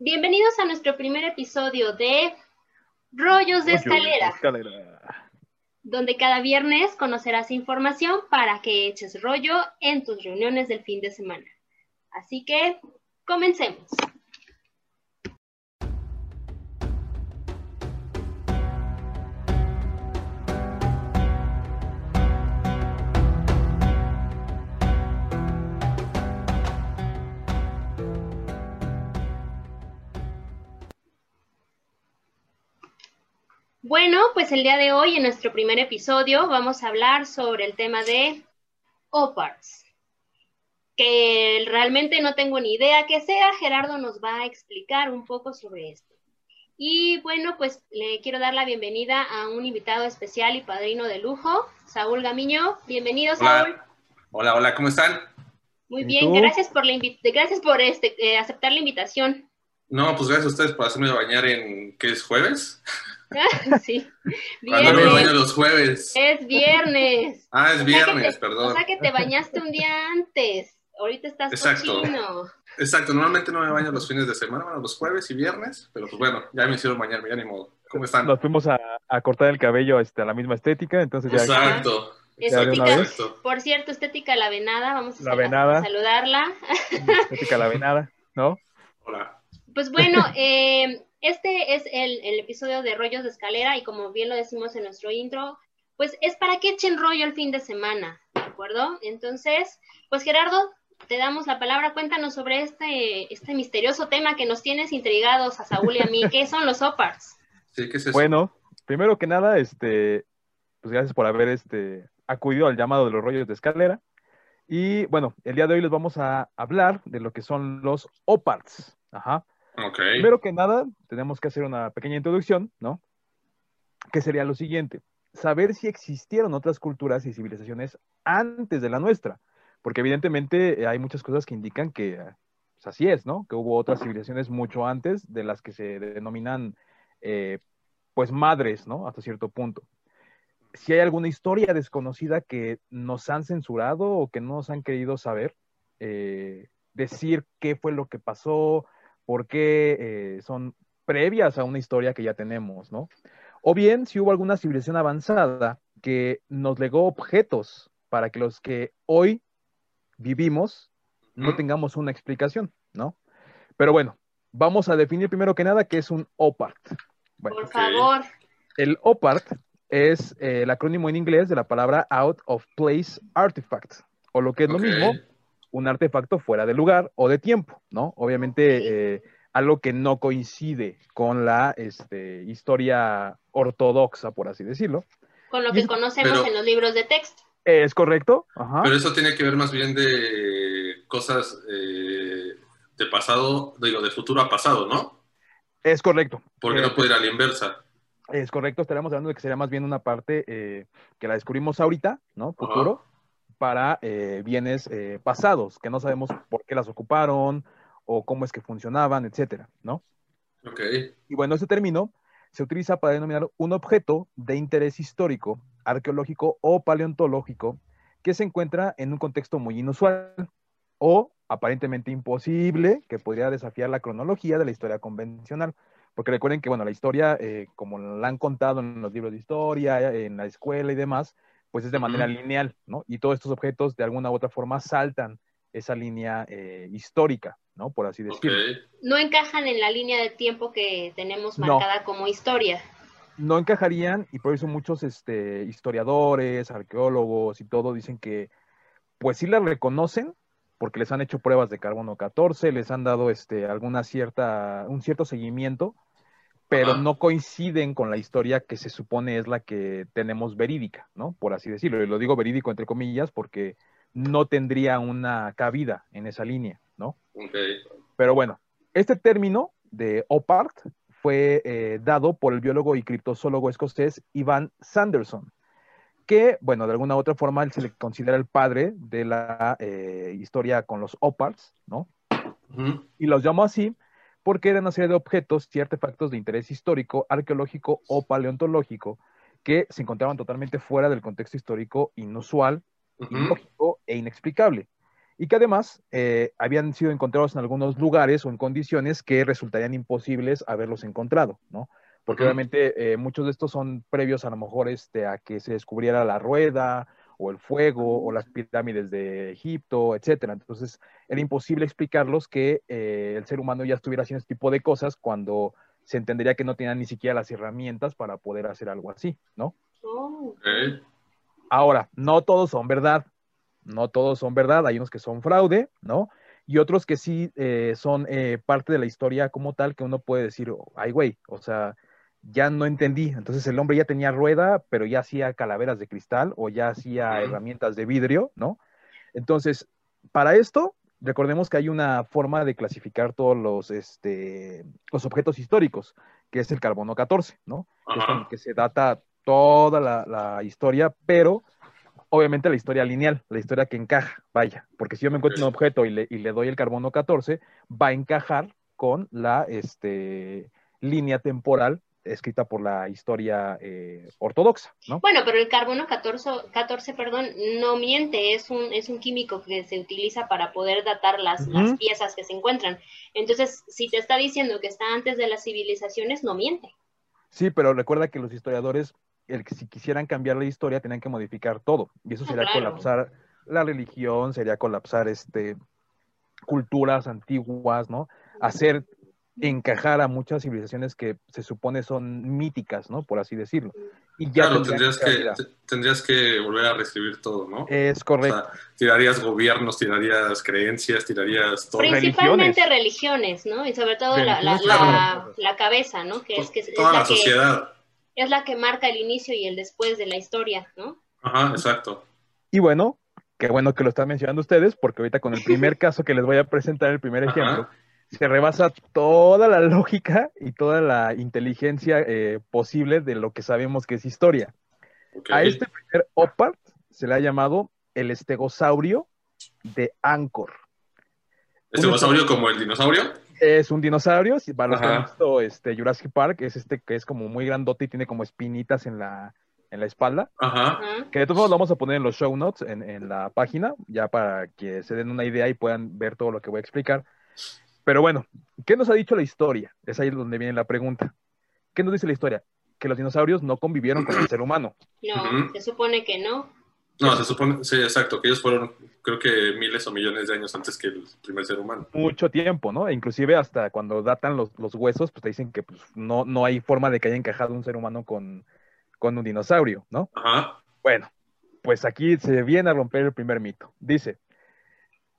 Bienvenidos a nuestro primer episodio de Rollos de Escalera, donde cada viernes conocerás información para que eches rollo en tus reuniones del fin de semana. Así que, comencemos. Bueno, pues el día de hoy, en nuestro primer episodio, vamos a hablar sobre el tema de OPARTS, que realmente no tengo ni idea qué sea. Gerardo nos va a explicar un poco sobre esto. Y bueno, pues le quiero dar la bienvenida a un invitado especial y padrino de lujo, Saúl Gamiño. Bienvenido, Saúl. Hola, hola, ¿cómo están? Muy bien, gracias por, la gracias por este, eh, aceptar la invitación. No, pues gracias a ustedes por hacerme bañar en, ¿qué es jueves? sí. Cuando me baño los jueves. Es viernes. Ah, es viernes, perdón. O sea que te bañaste un día antes. Ahorita estás Exacto. Exacto, normalmente no me baño los fines de semana, bueno, los jueves y viernes, pero pues bueno, ya me hicieron bañarme, ya ni modo. ¿Cómo están? Nos fuimos a, cortar el cabello este, a la misma estética, entonces ya... Exacto. Estética, por cierto, estética la venada, vamos a, a saludarla. Estética la venada, ¿no? Hola. Pues bueno, eh, este es el, episodio de Rollos de Escalera y como bien lo decimos en nuestro intro, pues es para que echen rollo el fin de semana, ¿de acuerdo? Entonces, pues Gerardo, te damos la palabra, cuéntanos sobre este, este misterioso tema que nos tienes intrigados a Saúl y a mí, ¿qué son los OPARs? Sí, ¿qué es eso? Bueno, primero que nada, este, pues gracias por haber este, acudido al llamado de los rollos de escalera. Y bueno, el día de hoy les vamos a hablar de lo que son los OPARs. Ajá. Primero que nada, tenemos que hacer una pequeña introducción, ¿no? Que sería lo siguiente, saber si existieron otras culturas y civilizaciones antes de la nuestra, porque evidentemente eh, hay muchas cosas que indican que pues, así es, ¿no? Que hubo otras civilizaciones mucho antes de las que se denominan, eh, pues, madres, ¿no? Hasta cierto punto. Si hay alguna historia desconocida que nos han censurado o que no nos han querido saber, eh, decir qué fue lo que pasó, porque eh, son previas a una historia que ya tenemos, ¿no? O bien si hubo alguna civilización avanzada que nos legó objetos para que los que hoy vivimos no tengamos una explicación, ¿no? Pero bueno, vamos a definir primero que nada qué es un OPART. Por favor. El OPART es eh, el acrónimo en inglés de la palabra Out of Place Artifact, o lo que es lo mismo, un artefacto fuera de lugar o de tiempo, ¿no? Obviamente eh, algo que no coincide con la este, historia ortodoxa, por así decirlo. Con lo que conocemos en los libros de texto. Es correcto. Pero eso tiene que ver más bien de cosas eh, de pasado, digo, de futuro a pasado, ¿no? Es correcto. Porque no puede ir a la inversa. Es correcto, estaríamos hablando de que sería más bien una parte eh, que la descubrimos ahorita, ¿no? Futuro para eh, bienes eh, pasados, que no sabemos por qué las ocuparon o cómo es que funcionaban, etcétera, ¿no? Ok. Y bueno, este término se utiliza para denominar un objeto de interés histórico, arqueológico o paleontológico que se encuentra en un contexto muy inusual o aparentemente imposible que podría desafiar la cronología de la historia convencional. Porque recuerden que, bueno, la historia, eh, como la han contado en los libros de historia, en la escuela y demás, pues es de manera lineal, ¿no? Y todos estos objetos de alguna u otra forma saltan esa línea eh, histórica, ¿no? Por así decirlo. No encajan en la línea de tiempo que tenemos marcada como historia. No encajarían y por eso muchos este, historiadores, arqueólogos y todo dicen que pues sí la reconocen porque les han hecho pruebas de carbono 14, les han dado este, alguna cierta, un cierto seguimiento, pero no coinciden con la historia que se supone es la que tenemos verídica, ¿no? Por así decirlo. Y lo digo verídico entre comillas porque no tendría una cabida en esa línea, ¿no? Okay. Pero bueno, este término de OPART fue eh, dado por el biólogo y criptozoólogo escocés Ivan Sanderson, que, bueno, de alguna u otra forma él se le considera el padre de la eh, historia con los OPARTs, ¿no? Y los llamó así porque eran una serie de objetos y artefactos de interés histórico, arqueológico o paleontológico que se encontraban totalmente fuera del contexto histórico inusual, ilógico e inexplicable. y que además eh, habían sido encontrados en algunos lugares o en condiciones que resultarían imposibles haberlos encontrado, ¿no? Porque obviamente eh, muchos de estos son previos a lo mejor este, a que se descubriera la rueda o el fuego o las pirámides de Egipto, etcétera. Entonces era imposible explicarlos que eh, el ser humano ya estuviera haciendo este tipo de cosas cuando se entendería que no tenían ni siquiera las herramientas para poder hacer algo así, ¿no? Oh. Ahora, no todos son verdad, no todos son verdad, hay unos que son fraude, ¿no? Y otros que sí eh, son eh, parte de la historia como tal, que uno puede decir, "Oh, ay, güey, o sea, ya no entendí. Entonces el hombre ya tenía rueda, pero ya hacía calaveras de cristal o ya hacía herramientas de vidrio, ¿no? Entonces, para esto, recordemos que hay una forma de clasificar todos los, este, los objetos históricos, que es el carbono 14, ¿no? que es con el que se data toda la, la historia, pero obviamente la historia lineal, la historia que encaja, vaya, porque si yo me encuentro un objeto y le, y le doy el carbono 14, va a encajar con la este, línea temporal escrita por la historia eh, ortodoxa, ¿no? Bueno, pero el carbono 14, 14 perdón, no miente, es un, es un químico que se utiliza para poder datar las, piezas que se encuentran. Entonces, si te está diciendo que está antes de las civilizaciones, no miente. Sí, pero recuerda que los historiadores, el que si quisieran cambiar la historia, tenían que modificar todo, y eso Ah, sería claro. colapsar la religión, sería colapsar este culturas antiguas, ¿no? Hacer encajar a muchas civilizaciones que se supone son míticas, ¿no? Por así decirlo. Y ya Claro, tendría tendrías que tendrías que volver a reescribir todo, ¿no? Es O correcto. sea, tirarías gobiernos, tirarías creencias, tirarías todo. Principalmente religiones, ¿no? Y sobre todo la, la, la, cabeza, ¿no? Que es, que es, es toda la la que, sociedad. es la que marca el inicio y el después de la historia, ¿no? Ajá, exacto. Y bueno, qué bueno que lo están mencionando ustedes, porque ahorita con el primer caso que les voy a presentar, el primer Ajá. Se rebasa toda la lógica y toda la inteligencia eh, posible de lo que sabemos que es historia. A este primer OPART se le ha llamado el estegosaurio de Angkor. ¿Este dinosaurio como el dinosaurio? Es un dinosaurio, si para los que han visto este, Jurassic Park, es este que es como muy grandote y tiene como espinitas en la, en la espalda. Ajá. Ajá. Que de todos modos lo vamos a poner en los show notes, en, en la página, ya para que se den una idea y puedan ver todo lo que voy a explicar. Pero bueno, ¿qué nos ha dicho la historia? Es ahí donde viene la pregunta. ¿Qué nos dice la historia? Que los dinosaurios no convivieron con el ser humano. No, se supone que no. No, se supone, sí, exacto, que ellos fueron, creo que miles o millones de años antes que el primer ser humano. Mucho tiempo, ¿no? E inclusive hasta cuando datan los, los huesos, pues te dicen que pues, no, no hay forma de que haya encajado un ser humano con, con un dinosaurio, ¿no? Ajá. Bueno, pues aquí se viene a romper el primer mito. Dice,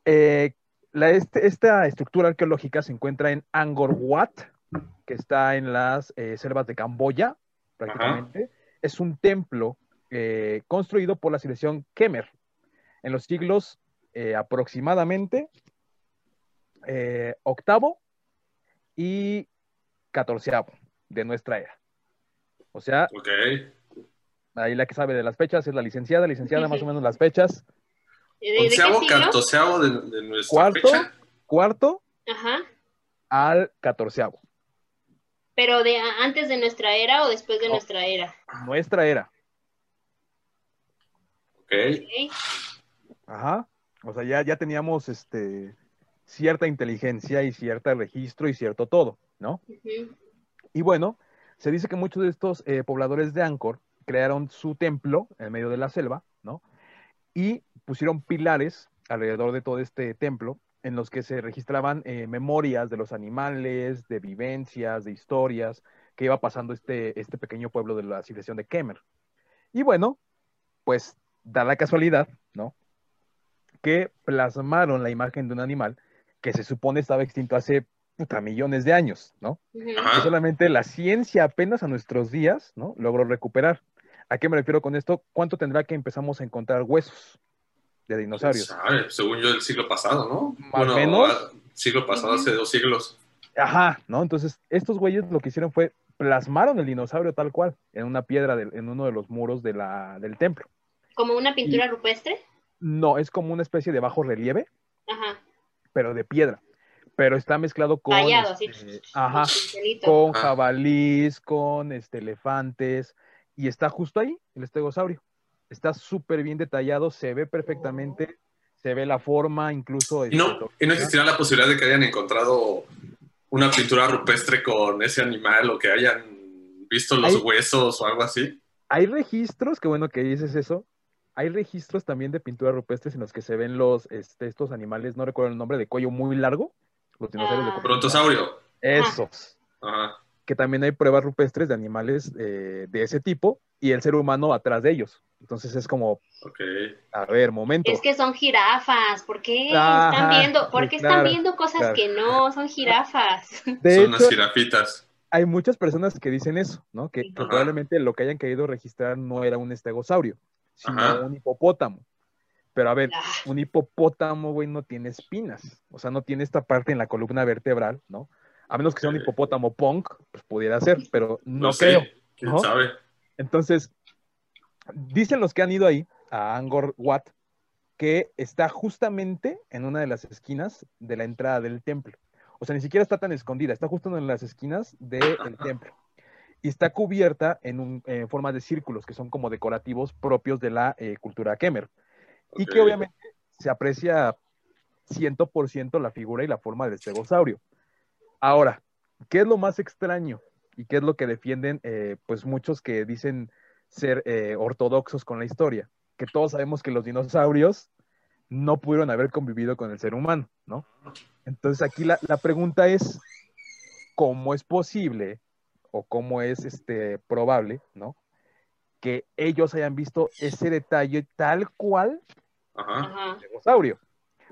eh, la, este- esta estructura arqueológica se encuentra en Angkor Wat, que está en las eh, selvas de Camboya, prácticamente. Es un templo eh, construido por la civilización Khmer en los siglos eh, aproximadamente eh, octavo y catorceavo de nuestra era. O sea. Ahí la que sabe de las fechas es la licenciada, licenciada Sí, más o menos las fechas. ¿De, Onceavo, catorceavo de, de nuestra Cuarto, fecha. cuarto Ajá. al catorceavo. Pero de antes de nuestra era o después de No. nuestra era. Nuestra era. Ok. ¿ok? Ajá. O sea, ya, ya teníamos este, cierta inteligencia y cierto registro y cierto todo, ¿no? Ujú. Y bueno, se dice que muchos de estos eh, pobladores de Angkor crearon su templo en medio de la selva, ¿no? Y pusieron pilares alrededor de todo este templo en los que se registraban eh, memorias de los animales, de vivencias, de historias que iba pasando este, este pequeño pueblo de la civilización de Kemer. Y bueno, pues da la casualidad, ¿no? Que plasmaron la imagen de un animal que se supone estaba extinto hace puta, millones de años, ¿no? Que solamente la ciencia apenas a nuestros días, ¿no? Logró recuperar. ¿A qué me refiero con esto? ¿Cuánto tendrá que empezamos a encontrar huesos de dinosaurios? Sabe, según yo, el siglo pasado, ¿no? Más o menos. ah, siglo pasado, hace dos siglos. Ajá, ¿no? Entonces, estos güeyes lo que hicieron fue plasmaron el dinosaurio tal cual en una piedra, del- en uno de los muros de la, del templo. Como una pintura rupestre. No, es como una especie de bajo relieve, Ajá. pero de piedra. Pero está mezclado con, Tallado, así. este, ajá, con Ajá. jabalís, con este, elefantes, y está justo ahí el estegosaurio. Está súper bien detallado, se ve perfectamente, se ve la forma, incluso... ¿Y no, este, ¿Y no existirá la posibilidad de que hayan encontrado una pintura rupestre con ese animal o que hayan visto los Hay- huesos o algo así? Hay registros, qué bueno que dices eso. Hay registros también de pinturas rupestres en los que se ven los, este, estos animales, no recuerdo el nombre, de cuello muy largo. Los dinosaurios de Ah. Brontosaurio. Esos. Ajá. Que también hay pruebas rupestres de animales eh, de ese tipo y el ser humano atrás de ellos. Entonces es como, Ok. a ver, momento. Es que son jirafas, ¿por qué Ajá, están viendo, por qué claro, están viendo cosas claro. que no son jirafas? De Son hecho, unas jirafitas. hay muchas personas que dicen eso, ¿no? Que, probablemente lo que hayan querido registrar no era un estegosaurio, sino Ajá. un hipopótamo. Pero a ver, Ah, un hipopótamo, güey, no tiene espinas. O sea, no tiene esta parte en la columna vertebral, ¿no? A menos que sea un hipopótamo punk, pues pudiera ser, pero no, No, sé. creo. ¿Quién ¿no? sabe? Entonces, dicen los que han ido ahí, a Angkor Wat, que está justamente en una de las esquinas de la entrada del templo. O sea, ni siquiera está tan escondida, está justo en las esquinas del templo. Y está cubierta en, un, en forma de círculos, que son como decorativos propios de la eh, cultura Kemer. Y que obviamente se aprecia 100% la figura y la forma del estegosaurio. Ahora, ¿qué es lo más extraño? ¿Y qué es lo que defienden eh, pues muchos que dicen ser eh, ortodoxos con la historia? Que todos sabemos que los dinosaurios no pudieron haber convivido con el ser humano, ¿no? Entonces aquí la, la pregunta es, ¿cómo es posible o cómo es este, probable, ¿no? Que ellos hayan visto ese detalle tal cual Ajá. dinosaurio.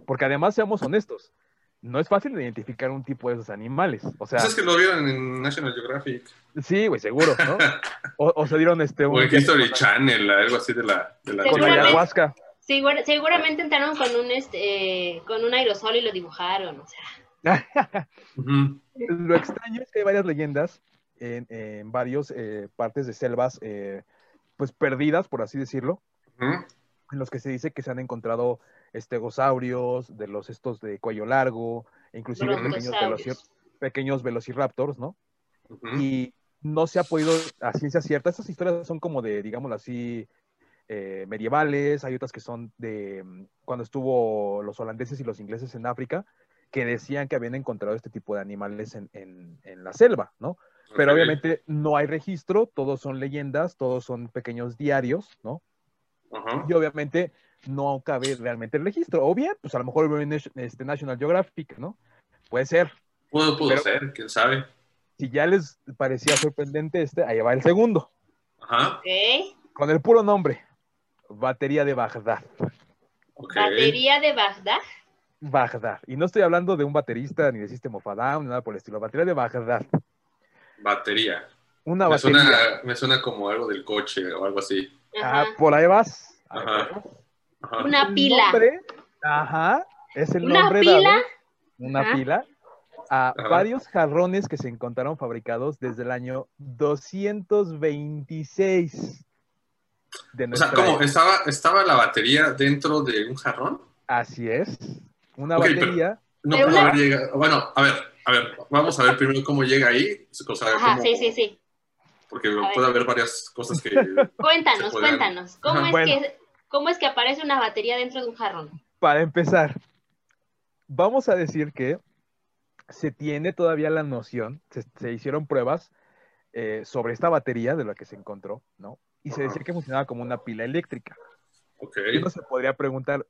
Porque además, seamos honestos, no es fácil identificar un tipo de esos animales. O sea, Pues es que lo vieron en National Geographic sí, güey, seguro, ¿no? O, o se dieron este o en History Channel, algo así de la, de la Seguramente. ayahuasca. Segura- seguramente entraron con un este eh, con un aerosol y lo dibujaron, o sea. Lo extraño es que hay varias leyendas en, en varias partes de selvas, eh, pues perdidas, por así decirlo, en los que se dice que se han encontrado estegosaurios, de los estos de cuello largo, inclusive pequeños, pequeños velociraptors, ¿no? Y no se ha podido a ciencia cierta. Estas historias son como de, digámoslo así, eh, medievales, hay otras que son de mm, cuando estuvo los holandeses y los ingleses en África, que decían que habían encontrado este tipo de animales en, en- en la selva, ¿no? Pero obviamente no hay registro, todos son leyendas, todos son pequeños diarios, ¿no? Y obviamente no cabe realmente el registro. O bien, pues a lo mejor este National Geographic, ¿no? Puede ser. Pudo, pudo Pero- ser, quién sabe. Si ya les parecía sorprendente este, ahí va el segundo. Ajá. Con el puro nombre. Batería de Bagdad. Batería de Bagdad. Bagdad. Y no estoy hablando de un baterista ni de System of a Down, ni nada por el estilo. Batería de Bagdad. Batería. Una Me batería. suena, me suena como algo del coche o algo así. Ah, Ajá. por ahí vas. Ahí Ajá. vas. Una pila. nombre, ajá. Es el Una nombre pila. dado, una Ajá. pila, a Ajá. varios jarrones que se encontraron fabricados desde el año 226 de O nuestra sea, ¿cómo? ¿Estaba, ¿Estaba la batería dentro de un jarrón? Así es. Una pero- batería. No Pero una- haber llegado. Bueno, a ver, a ver, vamos a ver primero cómo llega ahí. O sea, Ajá, cómo- sí, sí, sí. Porque puede haber varias cosas que. Cuéntanos, podrían- cuéntanos. ¿Cómo Ajá. es Bueno. que cómo es que aparece una batería dentro de un jarrón? Para empezar, vamos a decir que se tiene todavía la noción, se, se hicieron pruebas eh, sobre esta batería de la que se encontró, ¿no? Y se decía que funcionaba como una pila eléctrica. Ok. Y uno se podría preguntar,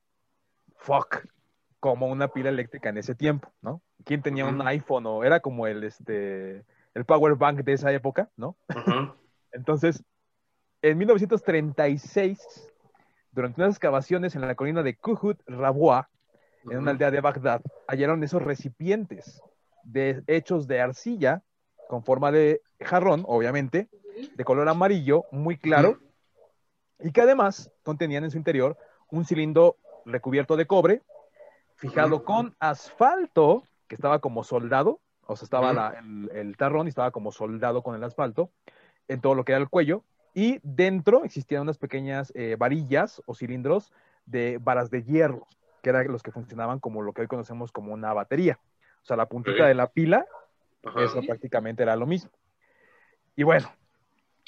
fuck, como una pila eléctrica en ese tiempo, ¿no? ¿Quién tenía un iPhone o era como el, este, el power bank de esa época, ¿no? Entonces, en 1936, durante unas excavaciones en la colina de Kuhut Rabwa, en una aldea de Bagdad, hallaron esos recipientes de, hechos de arcilla con forma de jarrón, obviamente, de color amarillo, muy claro, y que además contenían en su interior un cilindro recubierto de cobre, fijado con asfalto, que estaba como soldado, o sea, estaba la- el, el tarrón y estaba como soldado con el asfalto, en todo lo que era el cuello, y dentro existían unas pequeñas eh, varillas o cilindros de varas de hierro, que eran los que funcionaban como lo que hoy conocemos como una batería. O sea, la puntita de la pila Ajá. eso prácticamente era lo mismo. Y bueno,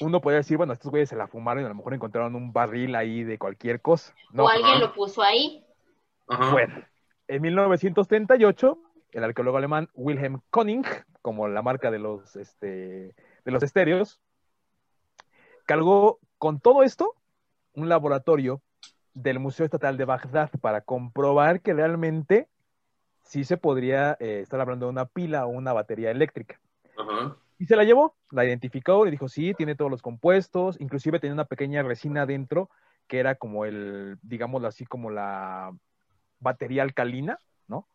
uno podría decir, bueno, estos güeyes se la fumaron y a lo mejor encontraron un barril ahí de cualquier cosa. No, o alguien ajá. lo puso ahí. Ajá. Bueno, en 1938, el arqueólogo alemán Wilhelm Koning, como la marca de los, este, de los estéreos, cargó con todo esto un laboratorio del Museo Estatal de Bagdad para comprobar que realmente sí se podría eh, estar hablando de una pila o una batería eléctrica. Y se la llevó, la identificó y dijo, sí, tiene todos los compuestos, inclusive tenía una pequeña resina dentro que era como el, digámoslo así, como la batería alcalina, ¿no?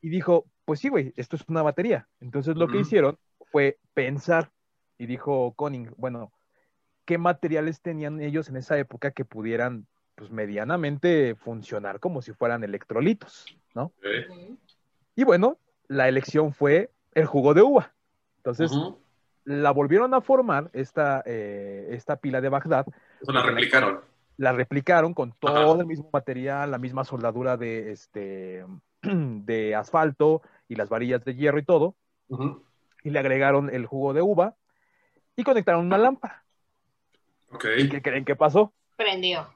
Y dijo, pues sí, güey, esto es una batería. Entonces lo que hicieron fue pensar y dijo Conning, bueno, ¿qué materiales tenían ellos en esa época que pudieran, pues medianamente funcionar como si fueran electrolitos, ¿no? Y bueno, la elección fue el jugo de uva. Entonces, la volvieron a formar, esta, eh, esta pila de Bagdad, Eso la replicaron. la replicaron con todo Ajá. el mismo material, la misma soldadura de, este, de asfalto y las varillas de hierro y todo, y le agregaron el jugo de uva y conectaron una lámpara. Ok. ¿Y qué creen que pasó? Prendió.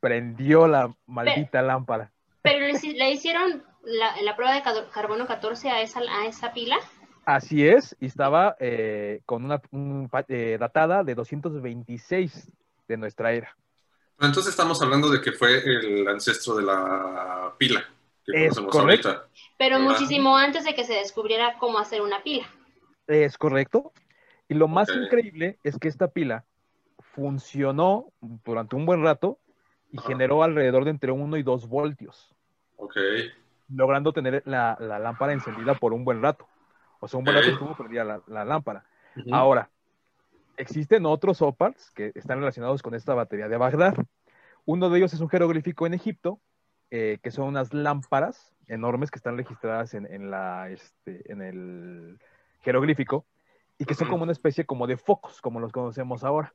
Prendió la maldita lámpara. Pero le, hici- le hicieron la, la prueba de carbono 14 a esa, a esa pila. Así es, y estaba eh, con una un eh, datada de 226 de nuestra era. Entonces estamos hablando de que fue el ancestro de la pila que Es correcto. ahorita. Pero muchísimo antes de que se descubriera cómo hacer una pila. Es correcto. Y lo más increíble es que esta pila funcionó durante un buen rato y Ajá. generó alrededor de entre 1 y 2 voltios, Ok. logrando tener la, la lámpara encendida por un buen rato. O sea, un buen rato estuvo prendida la, la lámpara. Ahora, existen otros opals que están relacionados con esta batería de Bagdad. Uno de ellos es un jeroglífico en Egipto, eh, que son unas lámparas enormes que están registradas en, en la, este, en el jeroglífico y que son como una especie como de focos, como los conocemos ahora.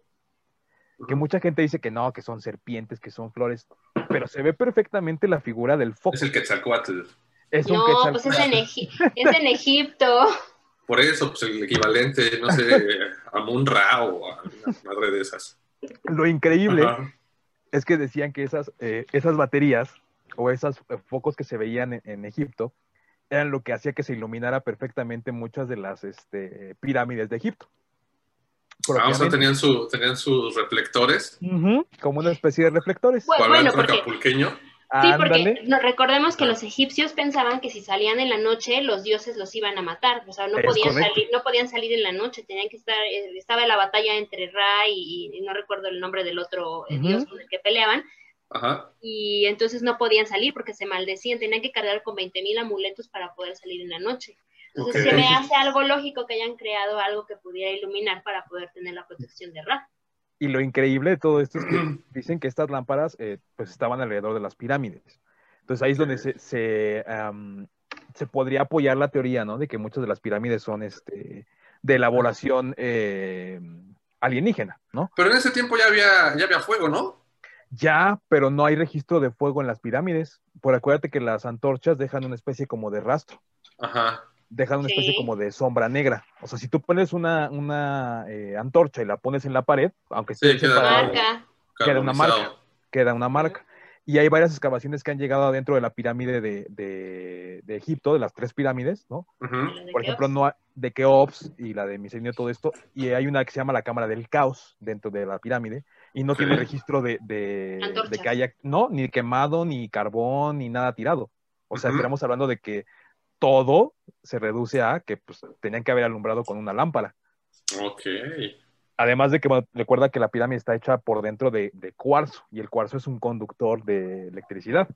Que mucha gente dice que no, que son serpientes, que son flores, pero se ve perfectamente la figura del foco. Es el Quetzalcoatl. Es un No, pues es en, Egi- es en Egipto. Por eso, pues el equivalente, no sé, a Munra o a una madre de esas. Lo increíble Ajá. es que decían que esas, eh, esas baterías o esos eh, focos que se veían en, en Egipto eran lo que hacía que se iluminara perfectamente muchas de las este, pirámides de Egipto. Ah, o sea, tenían, su, tenían sus reflectores. Como una especie de reflectores. Bueno, porque- acapulqueño. Sí, porque no, recordemos que los egipcios pensaban que si salían en la noche, los dioses los iban a matar. O sea, no Es podían correcto. salir, no podían salir en la noche, tenían que estar, eh, estaba la batalla entre Ra y, y no recuerdo el nombre del otro eh, dios con el que peleaban, Ajá. y entonces no podían salir porque se maldecían, tenían que cargar con 20.000 amuletos para poder salir en la noche. Entonces se me hace algo lógico que hayan creado algo que pudiera iluminar para poder tener la protección de Ra. Y lo increíble de todo esto es que dicen que estas lámparas eh, pues estaban alrededor de las pirámides. Entonces ahí es donde se, se, se podría apoyar la teoría, ¿no? De que muchas de las pirámides son este, de elaboración eh, alienígena, ¿no? Pero en ese tiempo ya había, ya había fuego, ¿no? Ya, pero no hay registro de fuego en las pirámides. Por acuérdate que las antorchas dejan una especie como de rastro, Ajá. Dejan una Sí. especie como de sombra negra. O sea, si tú pones una, una eh, antorcha y la pones en la pared, aunque Sí, esté queda- separado, Marca. Queda una marca. queda una marca. Y hay varias excavaciones que han llegado adentro de la pirámide de, de- de Egipto, de las tres pirámides, ¿no? Por ejemplo, no de Keops y la de Misenio, todo esto. Y hay una que se llama la Cámara del Caos dentro de la pirámide y no tiene registro de, de, que haya, no, ni quemado, ni carbón, ni nada tirado. O sea, estamos hablando de que todo se reduce a que pues, tenían que haber alumbrado con una lámpara. Ok. Además de que bueno, recuerda que la pirámide está hecha por dentro de, de cuarzo y el cuarzo es un conductor de electricidad.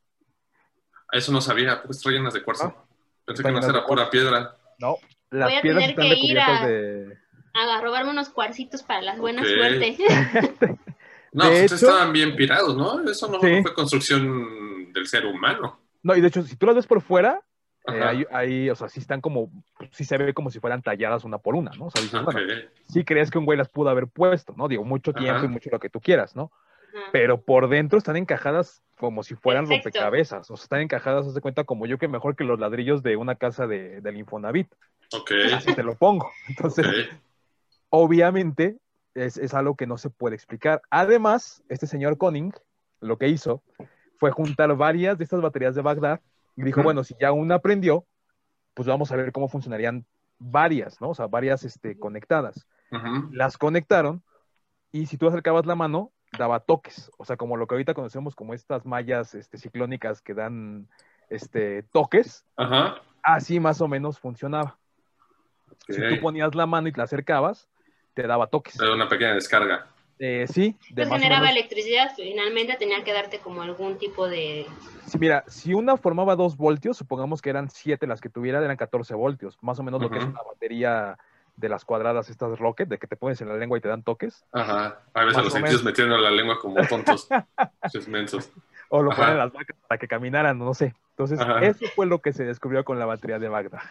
Eso no sabía, porque están llenas de cuarzo. Ah. Pensé que no era pura piedra. No, las Voy a piedras tener están que ir a- de... a robarme unos cuarcitos para la buena Ok. suerte. No, De pues hecho- estaban bien pirados, ¿no? Eso no, Sí. no fue construcción del ser humano. No, y de hecho, si tú las ves por fuera, eh, hay, hay, o sea, sí están como, sí se ve como si fueran talladas una por una, ¿no? O sea, dices, bueno, sí crees que un güey las pudo haber puesto, ¿no? Digo, mucho tiempo Ajá. y mucho lo que tú quieras, ¿no? Ajá. Pero por dentro están encajadas como si fueran Perfecto. rompecabezas, o sea, están encajadas, haz de cuenta, como yo que mejor que los ladrillos de una casa de, del Infonavit, Ok. así te lo pongo. Entonces, obviamente es, es algo que no se puede explicar. Además, este señor Conning lo que hizo fue juntar varias de estas baterías de Bagdad y dijo, bueno, si ya una aprendió, pues vamos a ver cómo funcionarían varias, ¿no? O sea, varias este, conectadas. Las conectaron y si tú acercabas la mano, daba toques. O sea, como lo que ahorita conocemos como estas mallas este, ciclónicas que dan este, toques, así más o menos funcionaba. Si tú ponías la mano y te la acercabas, te daba toques. Era una pequeña descarga. Eh, sí, de Pues generaba menos- electricidad, finalmente tenía que darte como algún tipo de... Sí, mira, si una formaba 2 voltios, supongamos que eran 7 las que tuviera, eran 14 voltios, más o menos lo que es una batería de las cuadradas estas Rocket, de que te pones en la lengua y te dan toques, Ajá. A veces los sentidos metiendo la lengua como tontos. Esos mensos. o lo Ajá. ponen las vacas para que caminaran, no sé. Entonces, Ajá. eso fue lo que se descubrió con la batería de Bagdad.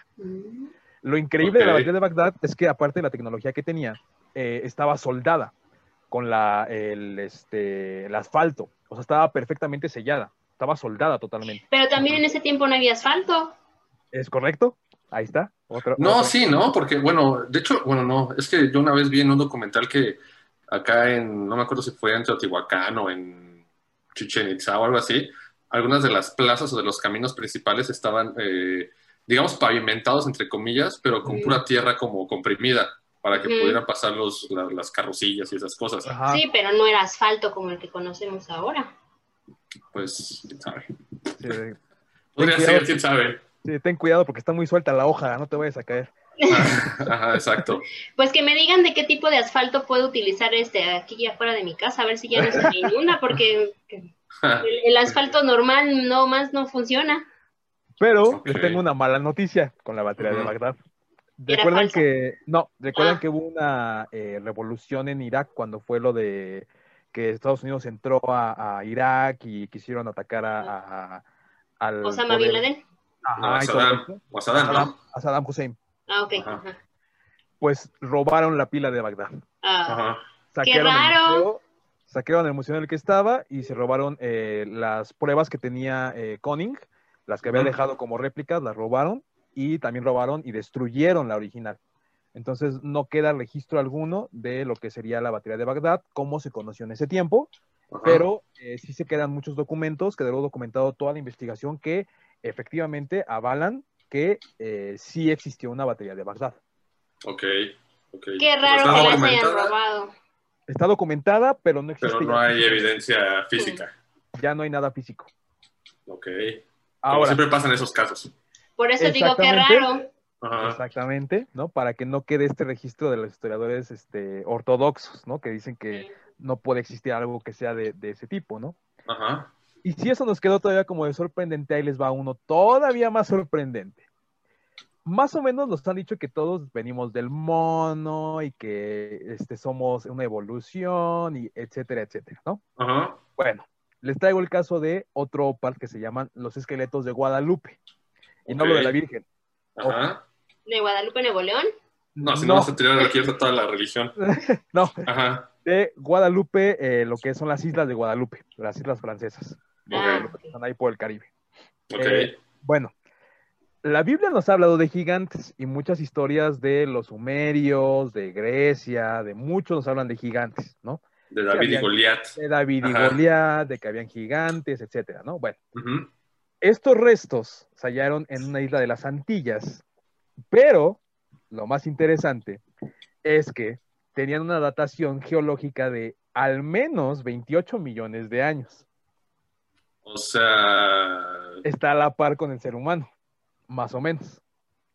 Lo increíble de la batería de Bagdad es que, aparte de la tecnología que tenía, eh, estaba soldada con la, el, este, el asfalto. O sea, estaba perfectamente sellada. Estaba soldada totalmente. Pero también en ese tiempo no había asfalto. ¿Es correcto? Ahí está. Otro- No, otro- sí, ¿no? Porque, bueno, de hecho, bueno, no, es que yo una vez vi en un documental que acá en, no me acuerdo si fue en Teotihuacán o en Chichen Itza o algo así, algunas de las plazas o de los caminos principales estaban, eh, digamos, pavimentados, entre comillas, pero con pura tierra como comprimida para que pudieran pasar los, la- las carrosillas y esas cosas. Ajá. Sí, pero no era asfalto como el que conocemos ahora. Pues, quién sabe. Sí, Podría Ten ser, cuidado. quién sabe. sí, ten cuidado porque está muy suelta la hoja, no te vayas a caer. Ajá, exacto. Pues que me digan de qué tipo de asfalto puedo utilizar este aquí afuera de mi casa, a ver si ya no se me inunda, porque el, el asfalto normal no más no funciona. Pero les tengo una mala noticia con la batería de. Bagdad. Recuerdan que, no, recuerdan Ah. que hubo una eh, revolución en Irak cuando fue lo de que Estados Unidos entró a, a Irak y quisieron atacar a, a- al Osama Bin Laden. Ajá, No, a Saddam. a Saddam, Saddam- ¿no? a Saddam Hussein. Ah, ok. Ajá. ajá. Pues robaron la pila de Bagdad. Ah, Ajá. Saquearon el raro! museo, saquearon el museo en el que estaba y se robaron eh, las pruebas que tenía eh, Conning, las que había dejado como réplicas, las robaron y también robaron y destruyeron la original. Entonces no queda registro alguno de lo que sería la batería de Bagdad, cómo se conoció en ese tiempo, Ajá. pero eh, sí se quedan muchos documentos, quedó documentado toda la investigación que efectivamente avalan que eh, sí existió una batería de Bagdad. Ok, ok. qué raro está que las hayan documentada, robado. Está documentada, pero no existe. Pero no hay evidencia física. Ya no hay nada físico. Ok. Como Ahora, siempre pasa en esos casos. Por eso digo qué Exactamente. raro. Ajá. exactamente, ¿no? Para que no quede este registro de los historiadores este, ortodoxos, ¿no? Que dicen que no puede existir algo que sea de, de ese tipo, ¿no? Ajá. Y si eso nos quedó todavía como de sorprendente, ahí les va uno todavía más sorprendente. Más o menos nos han dicho que todos venimos del mono y que este, somos una evolución y etcétera, etcétera, ¿no? Ajá. Bueno, les traigo el caso de otro OPAR que se llaman los esqueletos de Guadalupe. Y no lo de la Virgen. Ajá. ¿De Guadalupe, Nuevo León? No, si no, vamos a tirar aquí a toda la religión. no, Ajá. de Guadalupe, eh, lo que son las islas de Guadalupe, las islas francesas, Ah, que están ahí por el Caribe. Ok. Eh, bueno, la Biblia nos ha hablado de gigantes y muchas historias de los sumerios, de Grecia, de muchos nos hablan de gigantes, ¿no? De David y Goliat. De David y. Goliat, de que habían gigantes, etcétera, ¿no? Bueno, Ujú. Estos restos se hallaron en una isla de las Antillas, pero lo más interesante es que tenían una datación geológica de al menos 28 millones de años. O sea, Está a la par con el ser humano, más o menos.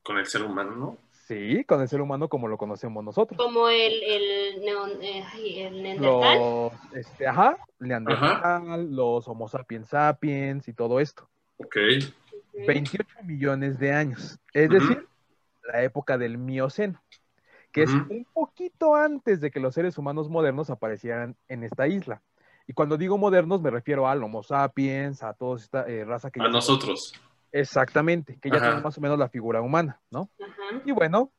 con el ser humano, ¿no? Sí, con el ser humano como lo conocemos nosotros. Como el, el, neon- eh, el Neandertal. Los, este, ajá, Neandertal, los Homo sapiens sapiens y todo esto. Ok. 28 millones de años. Es decir, la época del Mioceno, que es un poquito antes de que los seres humanos modernos aparecieran en esta isla. Y cuando digo modernos me refiero al Homo sapiens, a toda esta eh, raza que A ya nosotros. exactamente, que ya Ajá. tiene más o menos la figura humana, ¿no? Y bueno,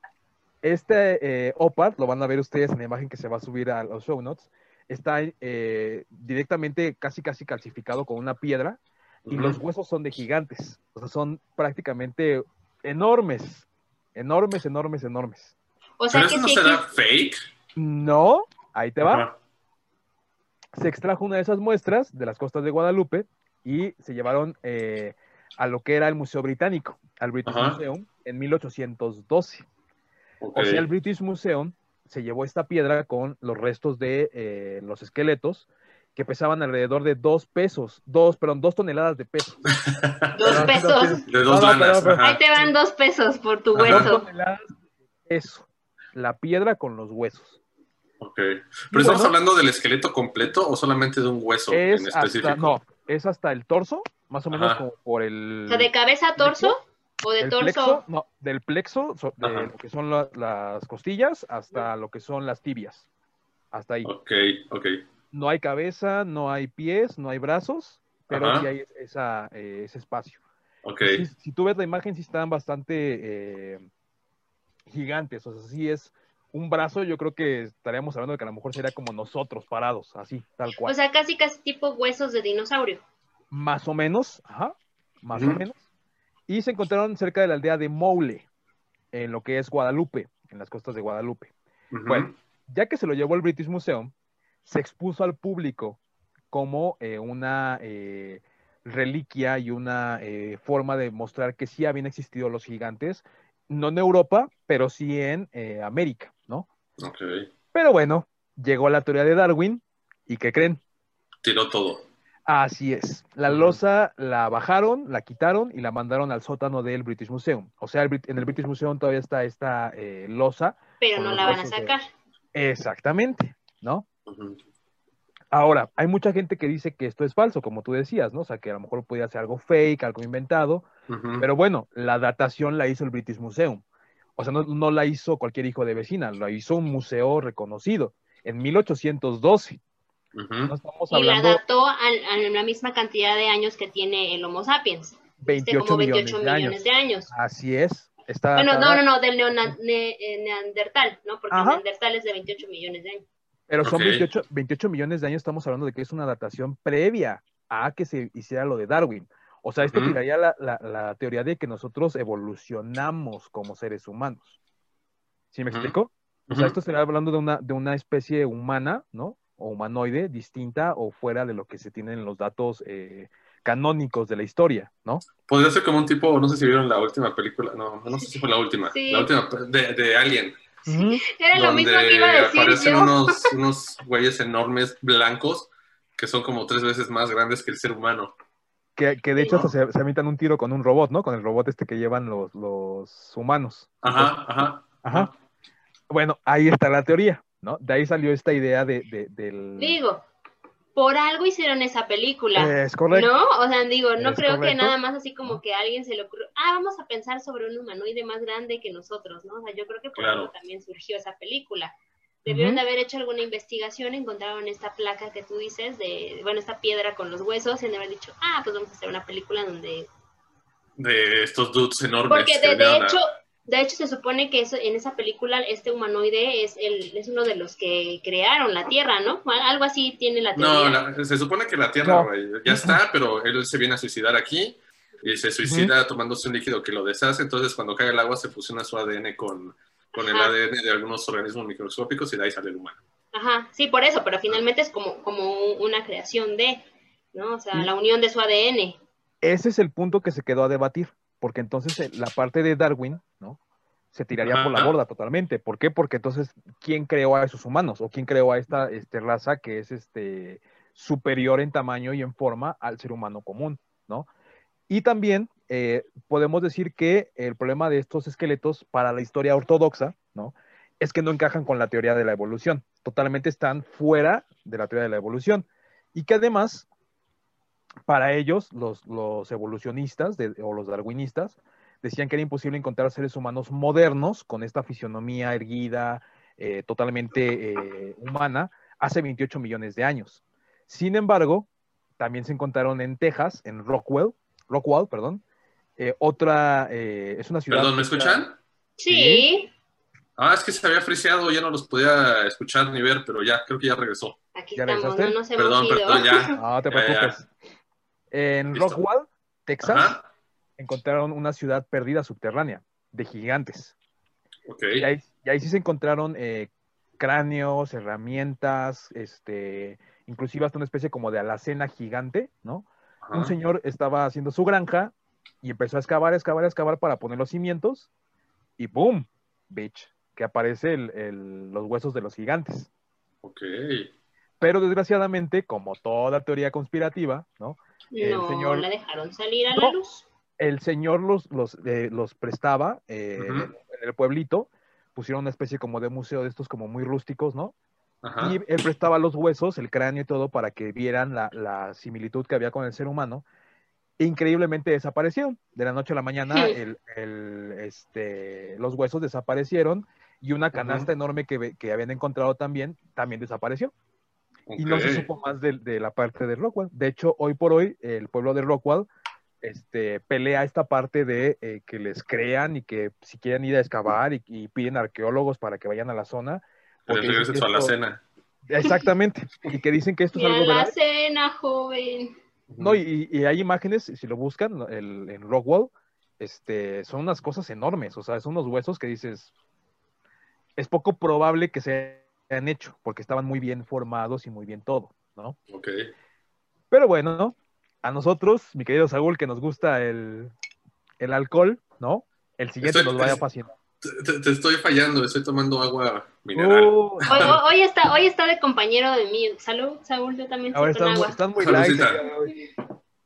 este eh, OPAR, lo van a ver ustedes en la imagen que se va a subir a los show notes, está eh, directamente casi casi calcificado con una piedra. Los huesos son de gigantes, o sea, son prácticamente enormes, enormes, enormes, enormes. O sea Pero que eso no será fake. No, ahí te va. Ajá. Se extrajo una de esas muestras de las costas de Guadalupe y se llevaron eh, a lo que era el Museo Británico, al British Ajá. Museum, en 1812. Ok. O sea, el British Museum se llevó esta piedra con los restos de eh, los esqueletos que pesaban alrededor de dos pesos, dos, perdón, dos toneladas de peso. Dos Pero- pesos. De dos No, lanas. pero-. Ahí te van dos pesos por tu Ajá. Dos hueso. toneladas de peso. La piedra con los huesos. Ok. ¿Pero estamos bueno. hablando del esqueleto completo o solamente de un hueso Es en específico? hasta, no, es hasta el torso, más o menos Ajá. como por el... O sea, de cabeza a torso o de del torso. plexo, no, del plexo, so- de Ajá. lo que son la- las costillas hasta lo que son las tibias. Hasta ahí. Ok, ok. No hay cabeza, no hay pies, no hay brazos, pero Ajá. sí hay esa, eh, ese espacio. Ok. Sí, si tú ves la imagen, sí están bastante eh, gigantes. O sea, sí es un brazo, yo creo que estaríamos hablando de que a lo mejor sería como nosotros parados, así, tal cual. O sea, casi casi tipo huesos de dinosaurio. más o menos, ajá, más o menos. Y se encontraron cerca de la aldea de Moule, en lo que es Guadalupe, en las costas de Guadalupe. Bueno, ya que se lo llevó el British Museum, se expuso al público como eh, una eh, reliquia y una eh, forma de mostrar que sí habían existido los gigantes, no en Europa, pero sí en eh, América, ¿no? Ok. Pero bueno, llegó la teoría de Darwin y ¿qué creen? Tiró todo. Así es. La losa la bajaron, la quitaron y la mandaron al sótano del British Museum. O sea, el en el British Museum todavía está esta eh, losa. Pero no la van a de- sacar. Exactamente, ¿no? Ahora, hay mucha gente que dice que esto es falso, como tú decías, ¿no? O sea, que a lo mejor podía ser algo fake, algo inventado. Pero bueno, la datación la hizo el British Museum. O sea, no, no la hizo cualquier hijo de vecina, la hizo un museo reconocido en 1812. Ujú. No estamos Y la dató a, a la misma cantidad de años que tiene el Homo sapiens. Este, 28 como millones 28 de millones años. de años. Así es. Está Bueno, no, no, no, del eh, neandertal, ¿no? Porque Ajá. neandertal es de 28 millones de años. Pero son Ok. 28, 28 millones de años, estamos hablando de que es una datación previa a que se hiciera lo de Darwin. O sea, esto tiraría la, la- la teoría de que nosotros evolucionamos como seres humanos. ¿Sí me explico? O sea, esto estaría hablando de una, de una especie humana, ¿no? O humanoide, distinta o fuera de lo que se tienen los datos eh, canónicos de la historia, ¿no? Podría ser como un tipo, no sé si vieron la última película, no, no sé si fue la última, Sí. la última de, de Alien, Era lo donde mismo que iba a decir aparecen yo. unos, unos güeyes enormes blancos que son como tres veces más grandes que el ser humano. Que, que de hecho se, se un tiro con un robot, ¿no? Con el robot este que llevan los, los humanos. Ajá, ajá. Ajá. Bueno, ahí está la teoría, ¿no? De ahí salió esta idea de, de- del... Digo, por algo hicieron esa película. Es correcto. ¿No? O sea, digo, no Es creo que nada más así como que a alguien se le ocurrió, ah, vamos a pensar sobre un humanoide más grande que nosotros, ¿no? O sea, yo creo que por Claro. algo también surgió esa película. Debieron de haber hecho alguna investigación, encontraron esta placa que tú dices, de, bueno, esta piedra con los huesos, y han de haber dicho, ah, pues vamos a hacer una película donde... De estos dudes enormes. Porque que de, de venían a- hecho, de hecho se supone que eso, en esa película este humanoide es, el, es uno de los que crearon la Tierra, ¿no? Algo así tiene la teoría. No, la- se supone que la Tierra, No. güey, ya está, pero él se viene a suicidar aquí y se suicida tomándose un líquido que lo deshace, entonces cuando cae el agua se fusiona su ADN con, con el. ADN de algunos organismos microscópicos y de ahí sale el humano. Ajá, sí, por eso, pero finalmente es como, como una creación de, ¿no? O sea, la unión de su ADN. Ese es el punto que se quedó a debatir, porque entonces eh, la parte de Darwin, ¿no? Se tiraría por la borda totalmente. ¿Por qué? Porque entonces, ¿quién creó a esos humanos? ¿O quién creó a esta este, raza que es este, superior en tamaño y en forma al ser humano común, ¿no? Y también eh, podemos decir que el problema de estos esqueletos para la historia ortodoxa, ¿no? Es que no encajan con la teoría de la evolución. Totalmente están fuera de la teoría de la evolución. Y que además, para ellos, los, los evolucionistas de- o los darwinistas decían que era imposible encontrar seres humanos modernos con esta fisionomía erguida, eh, totalmente eh, humana, hace 28 millones de años. Sin embargo, también se encontraron en Texas, en Rockwell, Rockwell, perdón, eh, otra, eh, es una ciudad... Perdón, ¿me escuchan? Sí, Ah, es que se había friseado, ya no los podía escuchar ni ver, pero ya, creo que ya regresó. aquí ¿Ya estamos, regresaste? no nos hemos Perdón, ido. perdón, ya. No te Ya, ya. En Listo. Rockwell, Texas, Ajá, encontraron una ciudad perdida subterránea de gigantes. Y ahí, y ahí sí se encontraron eh, cráneos, herramientas, este, inclusive hasta una especie como de alacena gigante, ¿no? un señor estaba haciendo su granja y empezó a excavar, excavar, excavar para poner los cimientos y ¡boom! Bitch, que aparece el, los huesos de los gigantes. Ok. Pero desgraciadamente, como toda teoría conspirativa, ¿no? El señor, la dejaron salir a la luz. El señor los, los, eh, los prestaba eh, en el pueblito, pusieron una especie como de museo de estos como muy rústicos, ¿no? Y él prestaba los huesos, el cráneo y todo para que vieran la, la similitud que había con el ser humano increíblemente desaparecieron. De la noche a la mañana el, este, los huesos desaparecieron y una canasta enorme que, que, habían encontrado también, también desapareció. Y no se supo más de, de, la parte de Rockwell. De hecho, hoy por hoy, el pueblo de Rockwell este, pelea esta parte de eh, que les crean y que si quieren ir a excavar y, piden arqueólogos para que vayan a la zona. Porque a la cena. Exactamente. Y que dicen que esto es algo a la cena, joven. No, y, hay imágenes, si lo buscan, el, en Rockwell, este, son unas cosas enormes, o sea, son unos huesos que dices, es poco probable que se hayan hecho, porque estaban muy bien formados y muy bien todo, ¿no? Ok. Pero bueno, a nosotros, mi querido Saúl, que nos gusta el, el alcohol, ¿no? El siguiente nos vaya fascinar. Te, estoy fallando, estoy tomando agua mineral. Uh. hoy, está, hoy está de compañero de mí. Salud, Saúl, yo también Ahora están, agua. están muy light.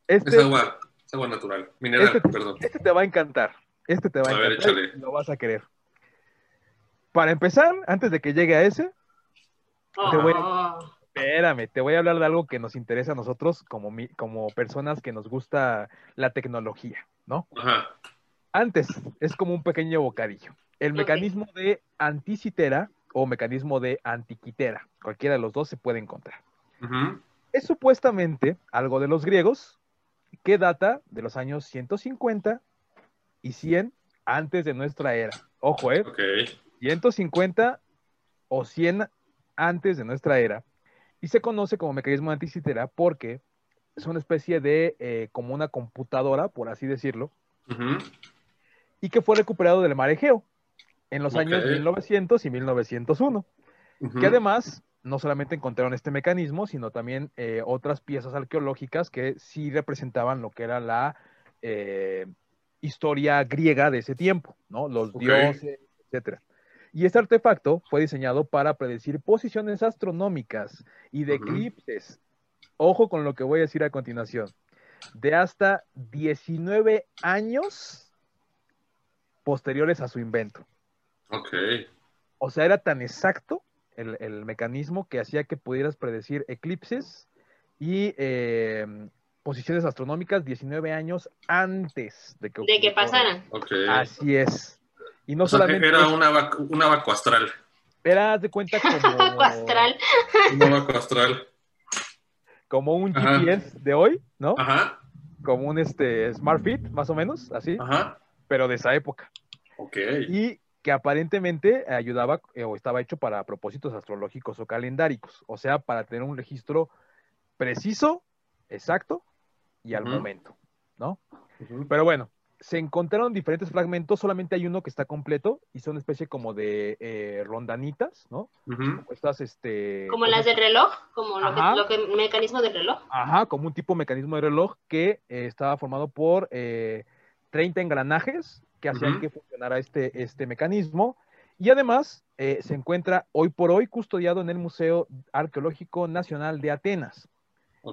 Este, es agua, es agua natural, mineral, este, perdón. Este te va a encantar. Este te va a, a encantar. Ver, lo vas a querer. Para empezar, antes de que llegue a ese, te voy a, ah. espérame, te voy a hablar de algo que nos interesa a nosotros como, como personas que nos gusta la tecnología, ¿no? Ajá. Antes, es como un pequeño bocadillo. El mecanismo de anticitera o mecanismo de antiquitera, cualquiera de los dos se puede encontrar. Es supuestamente algo de los griegos que data de los años 150 y 100 antes de nuestra era. Ojo, ¿eh? 150 o 100 antes de nuestra era. Y se conoce como mecanismo anticitera porque es una especie de, eh, como una computadora, por así decirlo, y que fue recuperado del mar Egeo en los años 1900 y 1901. Que además no solamente encontraron este mecanismo, sino también eh, otras piezas arqueológicas que sí representaban lo que era la eh, historia griega de ese tiempo, ¿no? Los dioses, etcétera. Y este artefacto fue diseñado para predecir posiciones astronómicas y de eclipses. Ojo con lo que voy a decir a continuación. De hasta 19 años posteriores a su invento. Ok. O sea, era tan exacto el, mecanismo que hacía que pudieras predecir eclipses y eh, posiciones astronómicas 19 años antes de que, de que pasaran. Okay. Así es. Y no solamente. Era una, una vacu astral. Era, de cuenta, como. astral. Una vacu astral. Como un GPS de hoy, ¿no? Ajá. Como un este, Smart Fit, más o menos, así. Ajá pero de esa época. Ok. Y que aparentemente ayudaba eh, o estaba hecho para propósitos astrológicos o calendáricos, o sea, para tener un registro preciso, exacto y al momento, ¿no? Pero bueno, se encontraron diferentes fragmentos, solamente hay uno que está completo y son una especie como de eh, rondanitas, ¿no? como estas, este... Como las del reloj, como lo que, mecanismo del reloj. Ajá, como un tipo de mecanismo de reloj que eh, estaba formado por 30 engranajes que hacían que funcionara este, este mecanismo. Y además eh, se encuentra hoy por hoy custodiado en el Museo Arqueológico Nacional de Atenas.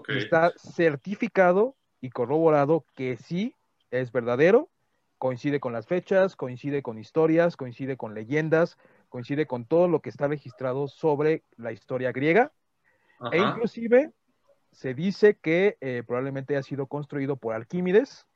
Está certificado y corroborado que sí es verdadero, coincide con las fechas, coincide con historias, coincide con leyendas, coincide con todo lo que está registrado sobre la historia griega. E inclusive se dice que eh, probablemente ha sido construido por Arquímedes,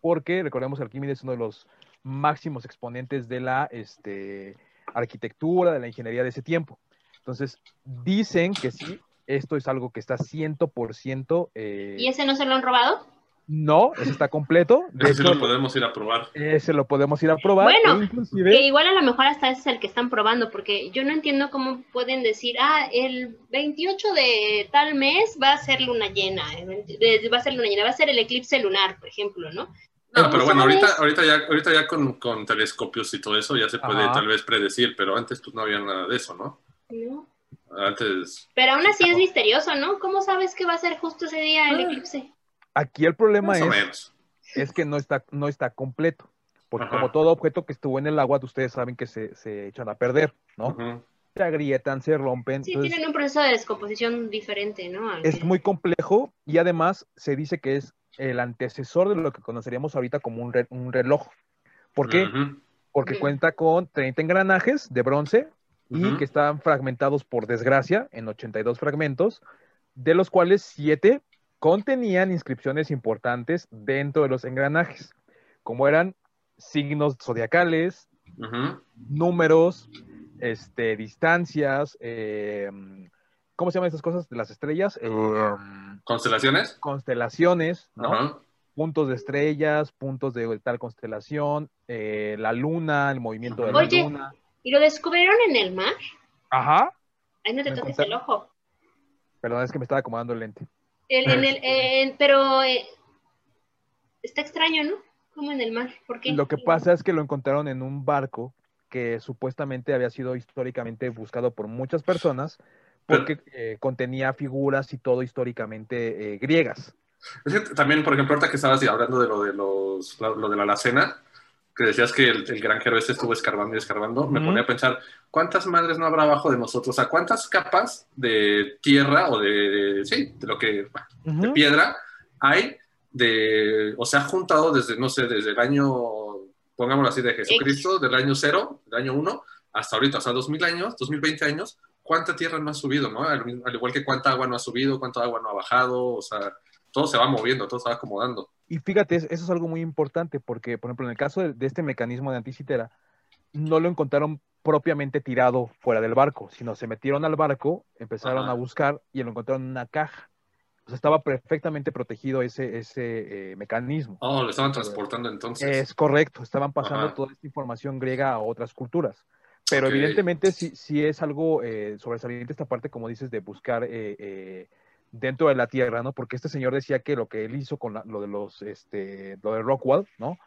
porque recordemos que Arquímedes es uno de los máximos exponentes de la este, arquitectura, de la ingeniería de ese tiempo. Entonces, dicen que sí, esto es algo que está 100%... Eh... ¿Y ese no se lo han robado? No, ese está completo. De ese lo podemos ir a probar. Ese lo podemos ir a probar. Bueno, e que igual a lo mejor hasta ese es el que están probando, porque yo no entiendo cómo pueden decir, ah, el 28 de tal mes va a ser luna llena, va a ser luna llena, va a ser el eclipse lunar, por ejemplo, ¿no? No, pero bueno, ahorita, ahorita ya, ahorita ya con, con, telescopios y todo eso ya se puede tal vez predecir, pero antes pues no había nada de eso, ¿no? No. Antes. Pero aún así es misterioso, ¿no? ¿Cómo sabes que va a ser justo ese día el ah. eclipse? Aquí el problema es, que no está, no está completo. Porque Ajá. como todo objeto que estuvo en el agua, ustedes saben que se, se echan a perder, ¿no? Se agrietan, se rompen. Sí, entonces tienen un proceso de descomposición diferente, ¿no? Al es que- muy complejo y además se dice que es el antecesor de lo que conoceríamos ahorita como un, re- un reloj. ¿Por qué? Porque Ujú. cuenta con 30 engranajes de bronce y que están fragmentados por desgracia en 82 fragmentos, de los cuales 7 contenían inscripciones importantes dentro de los engranajes, como eran signos zodiacales, números, este, distancias, eh, ¿cómo se llaman estas cosas de las estrellas? Eh, ¿Constelaciones? constelaciones, ¿no? Puntos de estrellas, puntos de tal constelación, eh, la luna, el movimiento de la Oye. luna. ¿Y lo descubrieron en el mar? Ajá. Ahí no te Me toques el ojo. Perdón, es que me estaba acomodando el lente. El- en el, en- pero eh, está extraño, ¿no? Como en el mar. ¿Por qué? Lo que pasa es que lo encontraron en un barco que supuestamente había sido históricamente buscado por muchas personas porque eh, contenía figuras y todo históricamente eh, griegas. Es que también, por ejemplo, ahorita que estabas hablando de lo de los lo, lo de la alacena, que decías que el, el granjero este estuvo escarbando y escarbando, me ponía a pensar, ¿cuántas madres no habrá abajo de nosotros? O sea, ¿cuántas capas de tierra o de, sí, de lo que, de piedra hay de, o sea, juntado desde, no sé, desde el año, pongámoslo así, de Jesucristo, del año cero, del año uno, hasta ahorita, o sea, 2000 años, 2020 años, ¿cuánta tierra no ha subido, no? Al, al igual que cuánta agua no ha subido, cuánta agua no ha bajado, o sea, todo se va moviendo, todo se va acomodando. Y fíjate, es- eso es algo muy importante porque, por ejemplo, en el caso de, de este mecanismo de anticitera, no lo encontraron propiamente tirado fuera del barco, sino se metieron al barco, empezaron Ajá. a buscar y lo encontraron en una caja. O sea, estaba perfectamente protegido ese, ese eh, mecanismo. Oh, lo estaban transportando entonces. Es correcto, estaban pasando Ajá. toda esta información griega a otras culturas. Pero evidentemente sí, sí es algo eh, sobresaliente esta parte, como dices, de buscar eh, eh, dentro de la tierra, ¿no? Porque este señor decía que lo que él hizo con la- lo de los, este, lo de Rockwell, ¿no?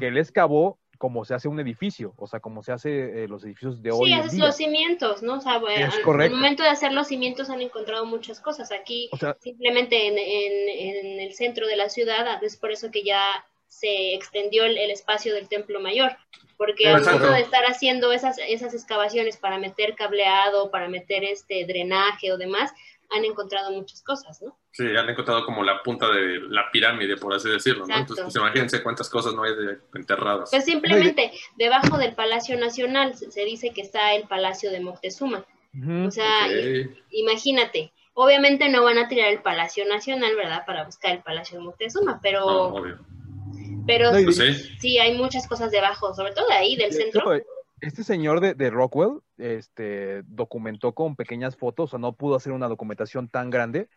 Que él excavó como se hace un edificio, o sea, como se hace eh, los edificios de hoy Sí, en haces los cimientos, ¿no? O sea, bueno, Es al, correcto. al momento de hacer los cimientos han encontrado muchas cosas. Aquí, O sea, simplemente en, en- en el centro de la ciudad, es por eso que ya se extendió el, el espacio del templo mayor. Porque al momento de estar haciendo esas, esas excavaciones para meter cableado, para meter este drenaje o demás, han encontrado muchas cosas, ¿no? Sí, han encontrado como la punta de la pirámide, por así decirlo, ¿no? Entonces, pues imagínense cuántas cosas no hay de enterradas. Pues simplemente debajo del Palacio Nacional se, dice que está el Palacio de Moctezuma. O sea, imagínate, obviamente no van a tirar el Palacio Nacional, ¿verdad? Para buscar el Palacio de Moctezuma, pero, No, obvio. pero No, Pues sí. sí hay muchas cosas debajo, sobre todo de ahí, del De centro. Este señor de, de Rockwell este, documentó con pequeñas fotos, o sea, no pudo hacer una documentación tan grande,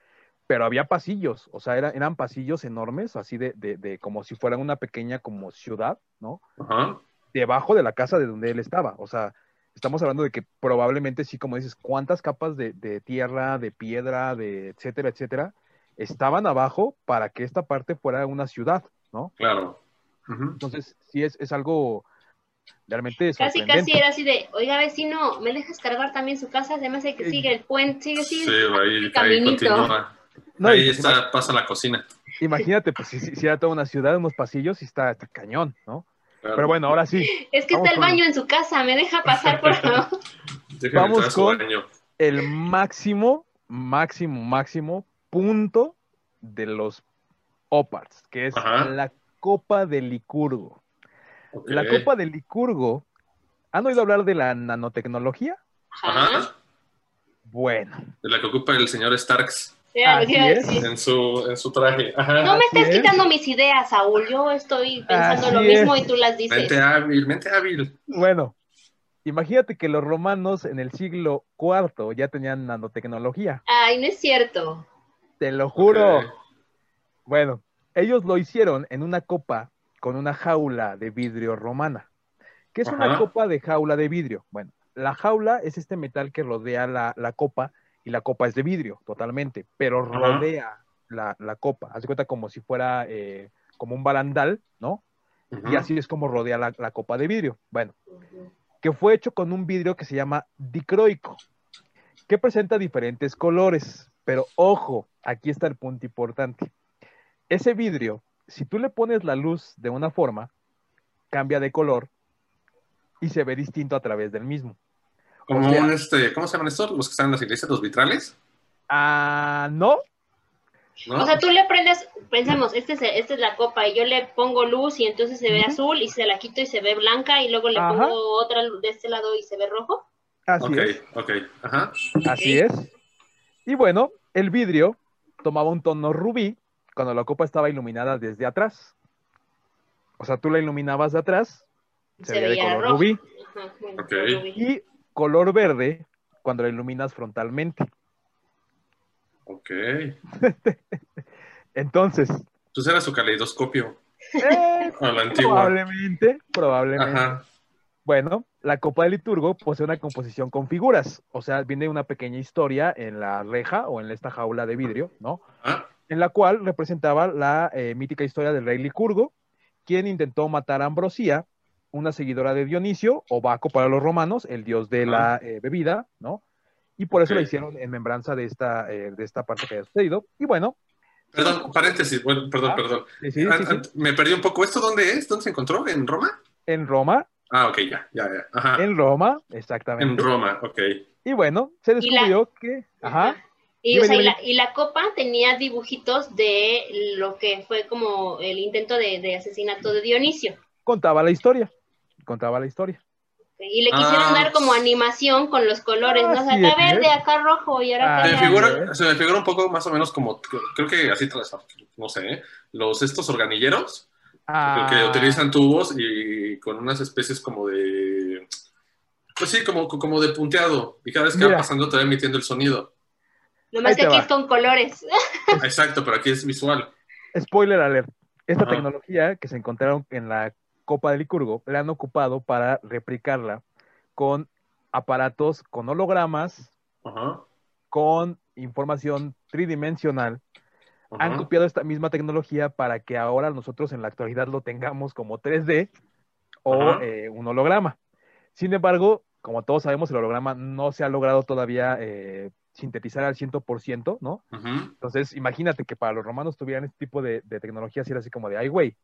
pero había pasillos, o sea, era- eran pasillos enormes, así de, de, de como si fuera una pequeña como ciudad, ¿no? Ajá. Debajo de la casa de donde él estaba, o sea, estamos hablando de que probablemente sí, como dices, cuántas capas de, de tierra, de piedra, de etcétera, etcétera, estaban abajo para que esta parte fuera una ciudad, ¿no? Claro. Entonces, sí es, es algo realmente Casi, casi era así de, oiga vecino, ¿me dejas cargar también su casa? Además de que sigue el puente, sigue, Sí, sigue ahí, el ahí caminito. continúa. No, ahí y está, pasa la cocina. Imagínate, pues si, si- si era toda una ciudad, unos pasillos y está, está cañón, ¿no? Claro. Pero bueno, ahora sí, Es que está el con- baño en su casa, ¿me deja pasar por favor? Vamos con- baño. el máximo, máximo, máximo punto de los Oparts, que es Ajá. la Copa de Licurgo. La Copa de Licurgo, ¿han oído hablar de la nanotecnología? Ajá. Bueno, De la que ocupa el señor Starks es. decir. en su, en su traje. Ajá. No me Así estés es. quitando mis ideas, Saúl. Yo estoy pensando Así lo mismo es. y tú las dices. Mente hábil, mente hábil. bueno, imagínate que los romanos en el siglo IV ya tenían nanotecnología, Ay, no es cierto. te lo juro. Bueno, ellos lo hicieron en una copa con una jaula de vidrio romana. ¿Qué es una copa de jaula de vidrio? Bueno, la jaula es este metal que rodea la, la copa y la copa es de vidrio totalmente, pero Ajá. rodea la, la copa. Haz de cuenta como si fuera eh, como un barandal, ¿no? Y así es como rodea la, la copa de vidrio. Bueno, que fue hecho con un vidrio que se llama dicroico, que presenta diferentes colores. Pero ojo, aquí está el punto importante. ese vidrio, si tú le pones la luz de una forma, cambia de color y se ve distinto a través del mismo. Como O sea- un, este, ¿cómo se llaman estos? Los que están en las iglesias, los vitrales, Ah, no, ¿no? O sea, tú le prendes, pensemos, este es, esta es la copa y yo le pongo luz y entonces se ve azul y se la quito y se ve blanca y luego le Ajá. pongo otra de este lado y se ve rojo. así ok, es, ok, ajá. así es. Y bueno, el vidrio tomaba un tono rubí cuando la copa estaba iluminada desde atrás. O sea, tú la iluminabas de atrás, se, veía de color rojo. rubí. Ajá, bueno, Ok. rubí. Y color verde cuando la iluminas frontalmente. Ok. Entonces, Entonces era su caleidoscopio eh, a la antigua. probablemente, probablemente. Ajá. Bueno, la copa de liturgo posee una composición con figuras, o sea, viene una pequeña historia en la reja o en esta jaula de vidrio, ¿no? Ah, En la cual representaba la eh, mítica historia del rey Licurgo, quien intentó matar a Ambrosía, una seguidora de Dionisio, o Baco para los romanos, el dios de la eh, bebida, ¿no? Y por eso Ok. la hicieron en membranza de esta, eh, de esta parte que haya sucedido. Y bueno, perdón, paréntesis, bueno, perdón, Ah, perdón. sí, sí, Ah, sí, sí, ah, Me perdí un poco. ¿Esto dónde es? ¿Dónde se encontró? ¿En Roma? en Roma, Ah, ok, ya, ya, ya. Ajá. en Roma, En exactamente. Roma, ok. Y bueno, se descubrió que, ajá, Y, Dime, o sea, y, dime, la, y la copa tenía dibujitos de lo que fue como el intento de, de asesinato de Dionisio. contaba la historia, contaba la historia. Y le quisieron Ah. dar como animación con los colores, ¿no? O sea, Así acá es. verde, acá rojo y ahora Ah, Se me, figura, se me figura un poco más o menos como, creo que así, tras- no sé, ¿eh? los estos organilleros Ah, que utilizan tubos y con unas especies como de, pues sí, como, como de punteado. Y cada vez que Mira. va pasando te va emitiendo el sonido. Nomás que aquí va. es con colores. Exacto, pero aquí es visual. Spoiler alert. Esta Ajá. tecnología que se encontraron en la Copa de Licurgo la han ocupado para replicarla con aparatos con hologramas, Ajá. con información tridimensional. Han copiado esta misma tecnología para que ahora nosotros en la actualidad lo tengamos como 3D o eh, un holograma. Sin embargo, como todos sabemos, el holograma no se ha logrado todavía eh, sintetizar al 100%, ¿no? Ujú. Entonces, imagínate que para los romanos tuvieran este tipo de, de tecnología, si era así como de, ay, güey,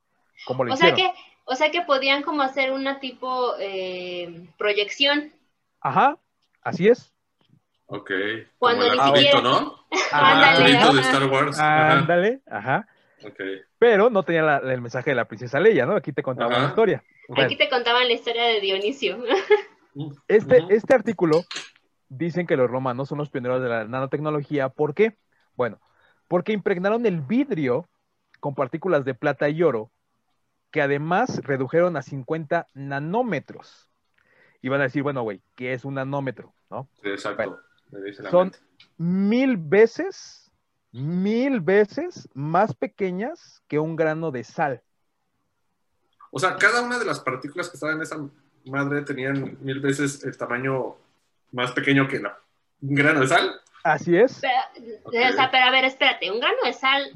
¿cómo lo O sea hicieron? que, o sea que podían como hacer una tipo eh, proyección. Ajá, así es. Ok. Cuando Como el ni Arturito, siquiera- ¿no? Ándale, El Arturito de ajá. Star Wars. Ándale, ajá. Ok. Pero no tenía la- el mensaje de la princesa Leia, ¿no? Aquí te contaba Ajá. una historia. Bueno, Aquí te contaban la historia de Dionisio. este, este artículo dicen que los romanos son los pioneros de la nanotecnología. ¿Por qué? Bueno, porque impregnaron el vidrio con partículas de plata y oro, que además redujeron a 50 nanómetros. Y van a decir, bueno, güey, ¿qué es un nanómetro? ¿No? Sí, exacto. Son mente. mil veces, mil veces más pequeñas que un grano de sal. O sea, cada una de las partículas que estaban en esa madre tenían mil veces el tamaño más pequeño que la, un grano de sal. Así es. Pero, o sea, pero a ver, espérate, ¿un grano de sal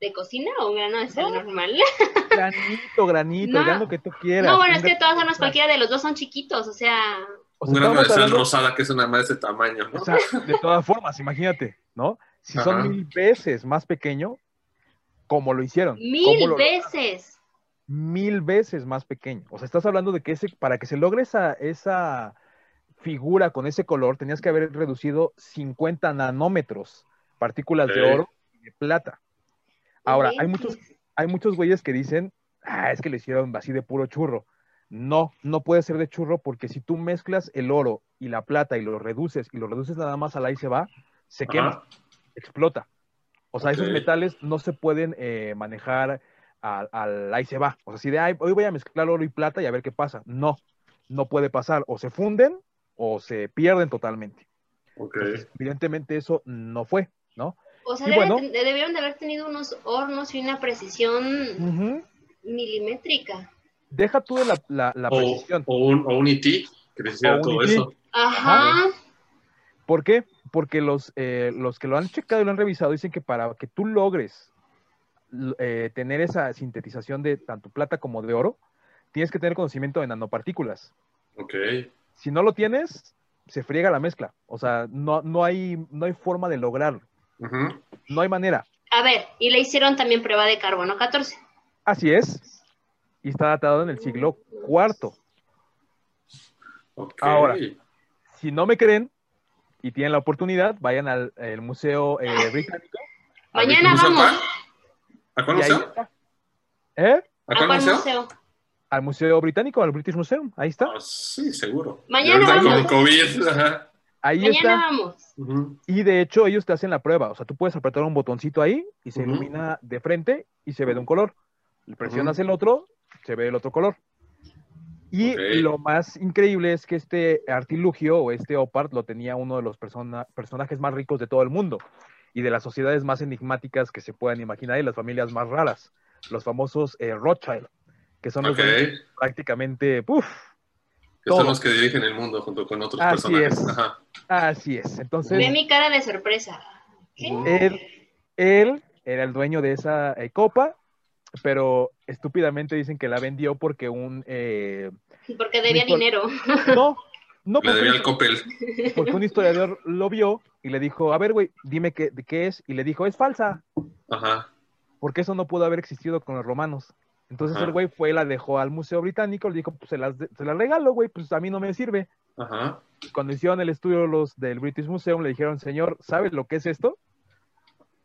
de cocina o un grano de sal No. normal? Granito, granito, No. el grano que tú quieras. No, bueno, es que de todas formas cualquiera de los dos son chiquitos, o sea, o un grano de sal hablando- rosada que es una más de ese tamaño, ¿no? o sea, de todas formas, imagínate, ¿no? Si son mil veces más pequeño, como lo hicieron. ¿Cómo mil lo- veces. Mil veces más pequeño. O sea, estás hablando de que ese, para que se logre esa, esa figura con ese color, tenías que haber reducido 50 nanómetros, partículas de oro y de plata. Ahora, hay muchos, hay muchos güeyes que dicen, ah, es que lo hicieron así de puro churro. No, no puede ser de churro porque si tú mezclas el oro y la plata y lo reduces y lo reduces nada más al ahí se va, se quema, explota. O sea, esos metales no se pueden eh, manejar al, al ahí se va. O sea, si de "Ay, hoy voy a mezclar oro y plata y a ver qué pasa. No, no puede pasar. O se funden o se pierden totalmente. Ok. Entonces, evidentemente eso no fue, ¿no? O sea, bueno. debieron de haber tenido unos hornos y una precisión milimétrica. Deja tú de la, la- la O, precisión. o un, o un IT que hiciera todo IT. eso. Ajá. ¿Por qué? Porque los, eh, los que lo han checado y lo han revisado dicen que para que tú logres eh, tener esa sintetización de tanto plata como de oro, tienes que tener conocimiento de nanopartículas. Ok. Si no lo tienes, se friega la mezcla. O sea, no, no, hay, no hay forma de lograrlo. No hay manera. A ver, y le hicieron también prueba de carbono 14. Así es. Y está datado en el siglo IV. Ahora. Si no me creen y tienen la oportunidad, vayan al el Museo eh, Británico. Mañana ¿Museo vamos. cuál? ¿A cuál museo? ¿Eh? ¿A ¿A cuál cuál museo? Al Museo Británico, al British Museum. Ahí está. Ah, sí, seguro. Mañana vamos. con COVID. Ajá. Ahí Mañana está. vamos. Y de hecho, ellos te hacen la prueba. O sea, tú puedes apretar un botoncito ahí y se ilumina de frente y se ve de un color. Le presionas el otro, se ve el otro color. Y lo más increíble es que este artilugio o este Opart lo tenía uno de los persona- personajes más ricos de todo el mundo y de las sociedades más enigmáticas que se puedan imaginar y las familias más raras, los famosos eh, Rothschild, que son los dueños prácticamente, ¡puf! Que son los que dirigen el mundo junto con otros Así personajes. es. Ajá. Así es. Entonces, Ve mi cara de sorpresa. Él, él era el dueño de esa eh, copa, pero estúpidamente dicen que la vendió porque un... eh, Porque debía dinero. no, no Le porque, debía un- el copel. porque un historiador lo vio y le dijo, a ver, güey, dime qué, de qué es. Y le dijo, es falsa, Ajá. porque eso no pudo haber existido con los romanos. Entonces Ajá. el güey fue y la dejó al Museo Británico, le dijo, pues se las, de- se las regalo, güey, pues a mí no me sirve. Ajá. Y cuando hicieron el estudio los del British Museum, le dijeron, señor, ¿sabes lo que es esto?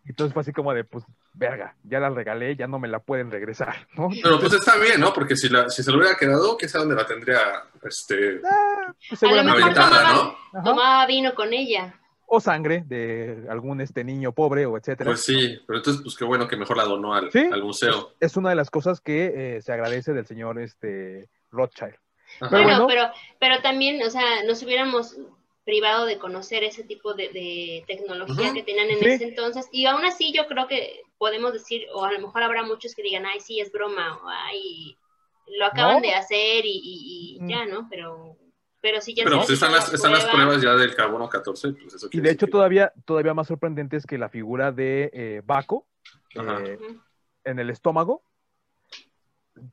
Y entonces fue así como de, pues, verga, ya la regalé, ya no me la pueden regresar, ¿no? Pero pues está bien, ¿no? Porque si, la, si se lo hubiera quedado, quién sabe dónde la tendría este, Ah, pues, A lo mejor tomaba- ¿no? Tomaba vino con ella. O sangre de algún este niño pobre o etcétera. Pues sí, pero entonces pues qué bueno que mejor la donó al, Sí. al museo. Es una de las cosas que eh, se agradece del señor este Rothschild. Pero Bueno, bueno. pero, pero también, o sea, nos hubiéramos privado de conocer ese tipo de, de tecnología que tenían en Sí. ese entonces. Y aún así yo creo que podemos decir, o a lo mejor habrá muchos que digan, ay, sí, es broma, o ay, lo acaban No. de hacer y, y- y Mm. ya, ¿no? Pero, pero sí ya Pero se pues están la las, están las prueba. pruebas ya del carbono 14, pues eso Y de hecho que- todavía, todavía más sorprendente es que la figura de eh, Baco eh, en el estómago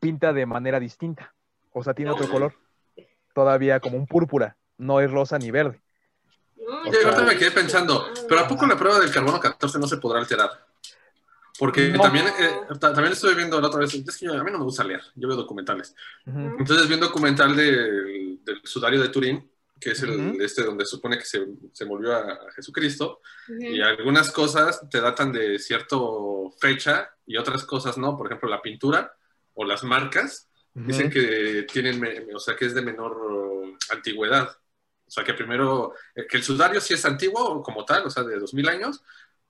pinta de manera distinta. O sea, tiene otro Ok. color. Todavía como un púrpura. No es rosa ni verde. No, Oye, O sea- ahorita me quedé pensando, ¿pero a poco la prueba del carbono 14 no se podrá alterar? Porque No. también, eh, ta- también estuve viendo la otra vez, es que yo- a mí no me gusta leer, yo veo documentales. Entonces vi un documental del, del sudario de Turín, que es el Ujú. este donde supone que se, se volvió a, a Jesucristo, y algunas cosas te datan de cierta fecha y otras cosas no, por ejemplo la pintura o las marcas, dicen que tienen, me- o sea, que es de menor uh, antigüedad. O sea, que primero, eh, que el sudario sí es antiguo como tal, o sea, de 2000 años,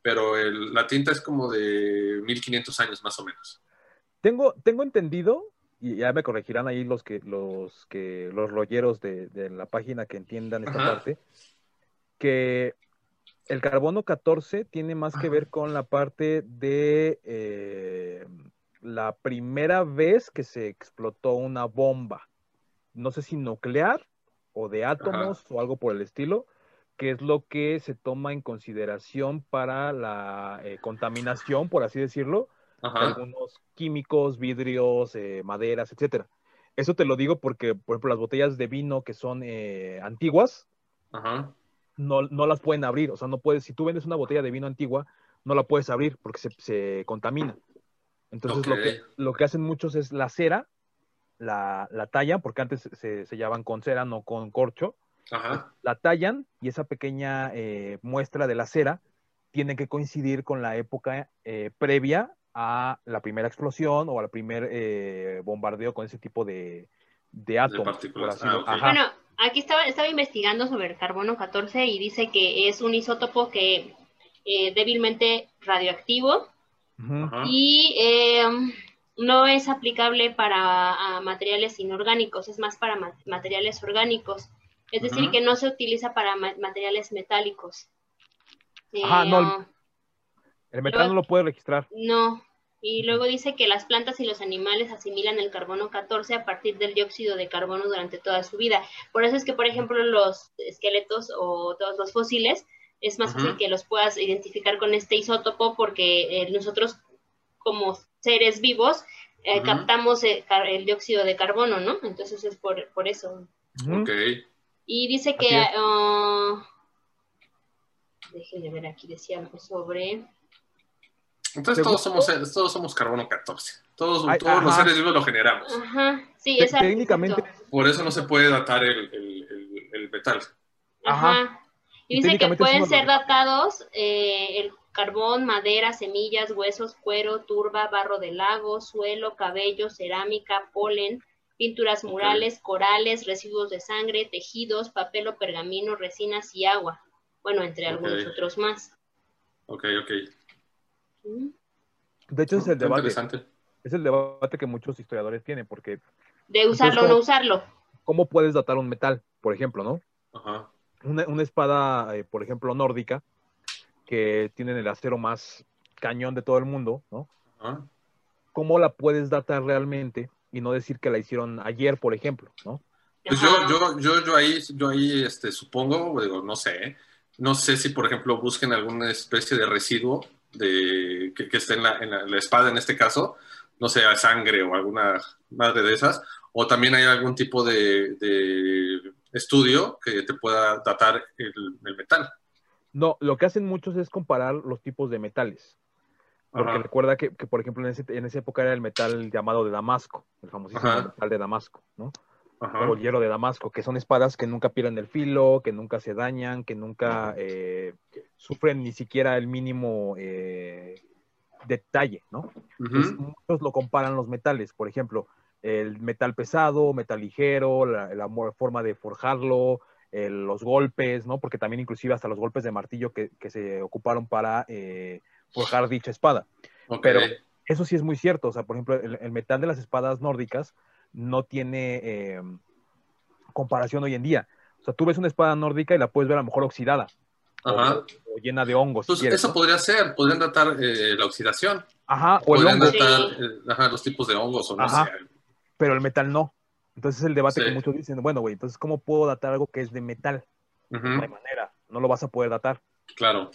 pero el- la tinta es como de 1500 años más o menos. Tengo, tengo entendido, y ya me corregirán ahí los que, los que, los rolleros de, de la página que entiendan esta Ajá. parte, que el carbono 14 tiene más que ver con la parte de eh, la primera vez que se explotó una bomba. No sé si nuclear o de átomos o algo por el estilo, que es lo que se toma en consideración para la eh, contaminación, por así decirlo, de Ajá. algunos químicos, vidrios, eh, maderas, etcétera. Eso te lo digo porque, por ejemplo, las botellas de vino que son eh, antiguas, Ajá. no, no las pueden abrir. O sea, no puedes, si tú vendes una botella de vino antigua, no la puedes abrir porque se, se contamina. Entonces, lo, que, lo que hacen muchos es la cera, la, la tallan, porque antes se- se sellaban con cera, no con corcho. Ajá. La tallan y esa pequeña eh, muestra de la cera tiene que coincidir con la época eh, previa a la primera explosión o al primer eh, bombardeo con ese tipo de, de átomos. partículas. por así Ah. Bueno, aquí estaba, estaba investigando sobre el carbono 14 y dice que es un isótopo que eh, débilmente radioactivo y eh, no es aplicable para materiales inorgánicos, es más para ma- materiales orgánicos. Es decir, que no se utiliza para ma- materiales metálicos. Ajá, Eh, no. El metal no lo puede registrar. no. Y luego dice que las plantas y los animales asimilan el carbono 14 a partir del dióxido de carbono durante toda su vida. Por eso es que, por ejemplo, los esqueletos o todos los fósiles es más fácil que los puedas identificar con este isótopo porque eh, nosotros como seres vivos eh, captamos el, dióxido de carbono, ¿no? Entonces es por, por eso. Ok. Y dice que... ah, déjenme ver aquí, decía algo sobre... Entonces todos somos, todos somos carbono 14. Todos, todos los seres vivos lo generamos. Ajá, sí, exacto. Técnicamente. Por eso no se puede datar el, el, metal. Ajá. Y dice que pueden ser datados eh, el carbón, madera, semillas, huesos, cuero, turba, barro de lago, suelo, cabello, cerámica, polen, pinturas murales, corales, residuos de sangre, tejidos, papel o pergamino, resinas y agua. Bueno, entre algunos otros más. Ok, ok. De hecho, es el debate. Es el debate que muchos historiadores tienen, porque. De usarlo o no usarlo. ¿Cómo puedes datar un metal, por ejemplo, no? Ajá. Una, espada, eh, por ejemplo, nórdica, que tienen el acero más cañón de todo el mundo, ¿no? Ajá. ¿Cómo la puedes datar realmente y no decir que la hicieron ayer, por ejemplo, ¿no? Pues yo, yo, yo, yo ahí, yo ahí este, supongo, digo, no sé, no sé si, por ejemplo, busquen alguna especie de residuo de, que, esté en la, espada en este caso, no sea sangre o alguna madre de esas, o también hay algún tipo de, estudio que te pueda datar el, metal. No, lo que hacen muchos es comparar los tipos de metales. Porque recuerda que, por ejemplo, en, en, esa época era el metal llamado de Damasco, el famosísimo metal de Damasco, ¿no? O hierro de Damasco, que son espadas que nunca pierden el filo, que nunca se dañan, que nunca eh, sufren ni siquiera el mínimo eh, detalle, ¿no? muchos lo comparan los metales, por ejemplo, el metal pesado, metal ligero, la, forma de forjarlo, los golpes, ¿no? Porque también inclusive hasta los golpes de martillo que, se ocuparon para eh, forjar dicha espada. Pero eso sí es muy cierto, o sea, por ejemplo, el metal de las espadas nórdicas, no tiene eh, comparación hoy en día. O sea, tú ves una espada nórdica y la puedes ver a lo mejor oxidada. O, llena de hongos. Pues eso podría ser, podrían datar eh, la oxidación. Ajá, o el hongo. datar los tipos de hongos o no sé. Pero el metal no. Entonces es el debate que muchos dicen, bueno, güey, entonces ¿cómo puedo datar algo que es de metal? No hay manera, no lo vas a poder datar. Claro.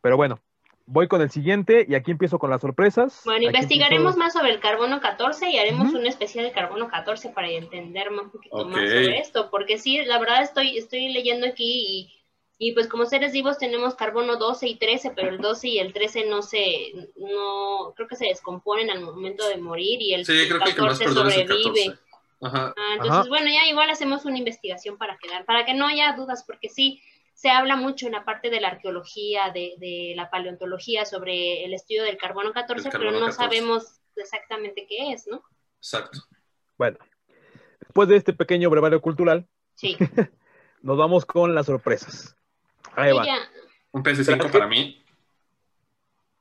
Pero bueno, Voy con el siguiente y aquí empiezo con las sorpresas. Bueno, investigaremos más sobre el carbono 14 y haremos un especial de carbono 14 para entender un poquito más sobre esto, porque sí, la verdad estoy, estoy leyendo aquí y, y, pues como seres vivos tenemos carbono 12 y 13, pero el 12 y el 13 no se, no, creo que se descomponen al momento de morir y el, 14 sobrevive. Ajá. Ah, entonces, bueno, ya igual hacemos una investigación para quedar, para que no haya dudas, porque sí, se habla mucho en la parte de la arqueología, de, la paleontología, sobre el estudio del carbono 14, pero no sabemos exactamente qué es, ¿no? Exacto. Bueno, después de este pequeño brevario cultural, sí. nos vamos con las sorpresas. Ahí va. Un PS5 para mí.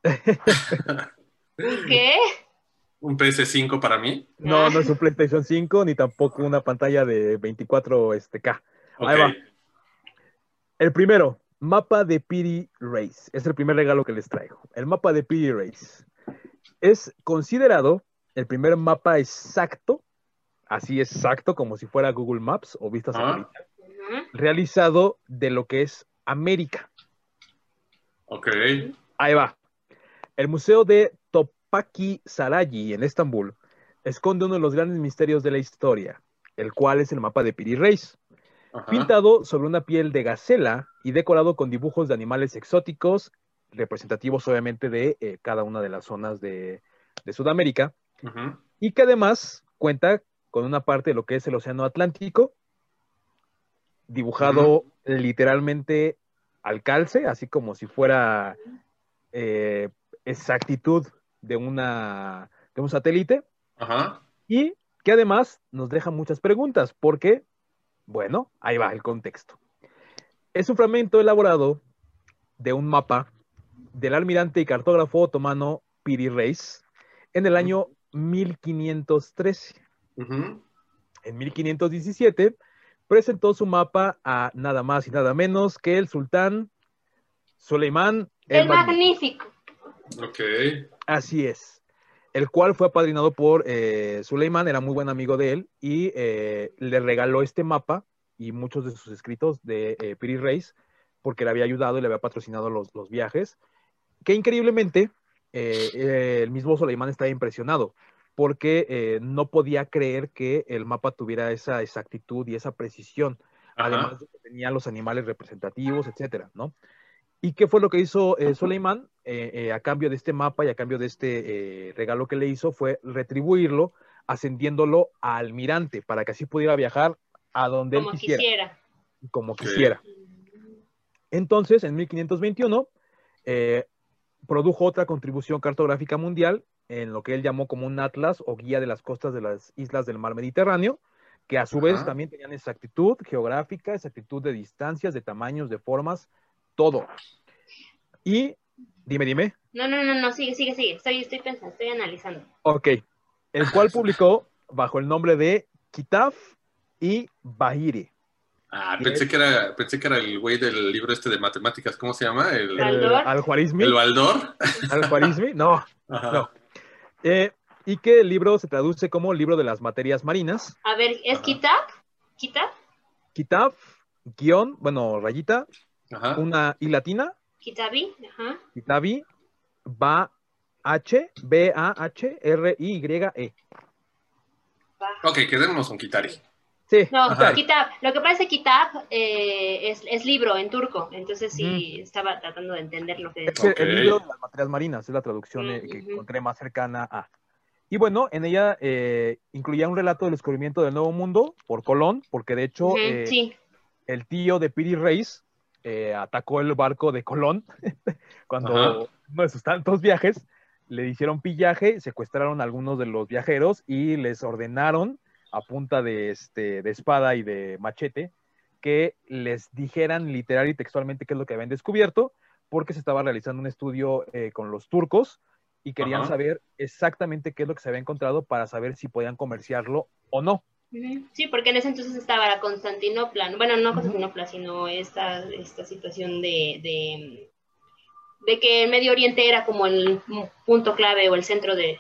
¿Qué? ¿Un PS5 para mí? No, no es un PlayStation 5 ni tampoco una pantalla de 24 este, K. Ahí va. El primero, mapa de Piri Race. Es el primer regalo que les traigo. El mapa de Piri Race. Es considerado el primer mapa exacto, así exacto como si fuera Google Maps o vistas ah. realizado de lo que es América. Ok. Ahí va. El Museo de Topaki Sarayi en Estambul esconde uno de los grandes misterios de la historia, el cual es el mapa de Piri Pintado sobre una piel de gacela y decorado con dibujos de animales exóticos, representativos obviamente de eh, cada una de las zonas de, Sudamérica, y que además cuenta con una parte de lo que es el Océano Atlántico, dibujado literalmente al calce, así como si fuera eh, exactitud de, una, de un satélite, y que además nos deja muchas preguntas, porque bueno, ahí va el contexto. Es un fragmento elaborado de un mapa del almirante y cartógrafo otomano Piri Reis en el año 1513. En 1517 presentó su mapa a nada más y nada menos que el sultán Suleimán el, Magnífico. Ok. Así es el cual fue apadrinado por eh, Suleiman, era muy buen amigo de él, y eh, le regaló este mapa y muchos de sus escritos de eh, Piri Reis, porque le había ayudado y le había patrocinado los, viajes, que increíblemente eh, el mismo Suleiman estaba impresionado, porque no podía creer que el mapa tuviera esa exactitud y esa precisión, además de que tenía los animales representativos, etcétera, ¿no? ¿Y qué fue lo que hizo eh, Soleimán eh, eh, a cambio de este mapa y a cambio de este regalo que le hizo? Fue retribuirlo ascendiéndolo a almirante para que así pudiera viajar a donde él quisiera, Como quisiera. Entonces, en 1521, produjo otra contribución cartográfica mundial en lo que él llamó como un atlas o guía de las costas de las islas del mar Mediterráneo, que a su vez también tenían exactitud geográfica, exactitud de distancias, de tamaños, de formas, todo. Y, dime, dime. No, no, no, no, sigue, sigue, sigue. Estoy, estoy pensando, estoy analizando. Ok. El cual publicó bajo el nombre de Kitab y Bahiri. Ah, pensé que, era, pensé que era el güey del libro este de matemáticas, ¿cómo se llama? El, Al-Juarizmi. ¿El Baldor? ¿Al-Juarizmi? No, no. Eh, y que el libro se traduce como libro de las materias marinas. A ver, ¿es Kitab? ¿Kitab? Kitab, guion, bueno, rayita, una I latina. Kitabi, ajá. Kitabi, ba, H, B, A, H, R, I, Y, E. Ok, quedémonos con Kitari. Sí. No, Kitab. Lo que es que Kitab eh, es, libro en turco, entonces sí estaba tratando de entender lo que es. El libro de las materias marinas es la traducción eh, que encontré más cercana a. Y bueno, en ella eh, incluía un relato del descubrimiento del Nuevo Mundo por Colón, porque de hecho eh, el tío de Piri Reis eh, atacó el barco de Colón cuando uno de sus tantos viajes le hicieron pillaje, secuestraron a algunos de los viajeros y les ordenaron a punta de, este, de espada y de machete que les dijeran literal y textualmente qué es lo que habían descubierto, porque se estaba realizando un estudio con los turcos y querían saber exactamente qué es lo que se había encontrado para saber si podían comerciarlo o no. Sí, porque en ese entonces estaba la Constantinopla, bueno, no Constantinopla, sino esta, esta situación de, de, que el Medio Oriente era como el punto clave o el centro de,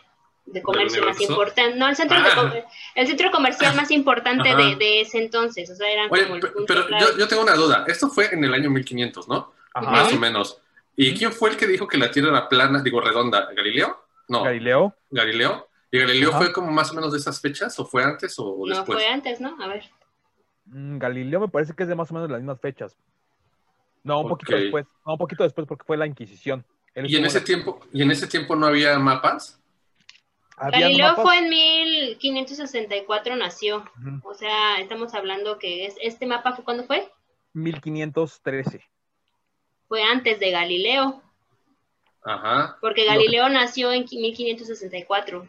comercio más importante, no, el centro, ah. el centro comercial más importante de, ese entonces, o sea, eran como el punto pero Yo, yo, tengo una duda, esto fue en el año 1500, ¿no? Más o menos. ¿Y quién fue el que dijo que la Tierra era plana, digo redonda? ¿Galileo? No. Galileo. Galileo. ¿Y Galileo fue como más o menos de esas fechas o fue antes o, después? No, fue antes, ¿no? A ver. Mm, Galileo me parece que es de más o menos las mismas fechas. No, un poquito después. No, un poquito después porque fue la Inquisición. ¿Y en ese tiempo y en ese tiempo no había mapas? Galileo fue en 1564 nació. O sea, estamos hablando que es, este mapa fue ¿cuándo fue? 1513 fue antes de Galileo. Ajá. Porque Galileo nació en 1564.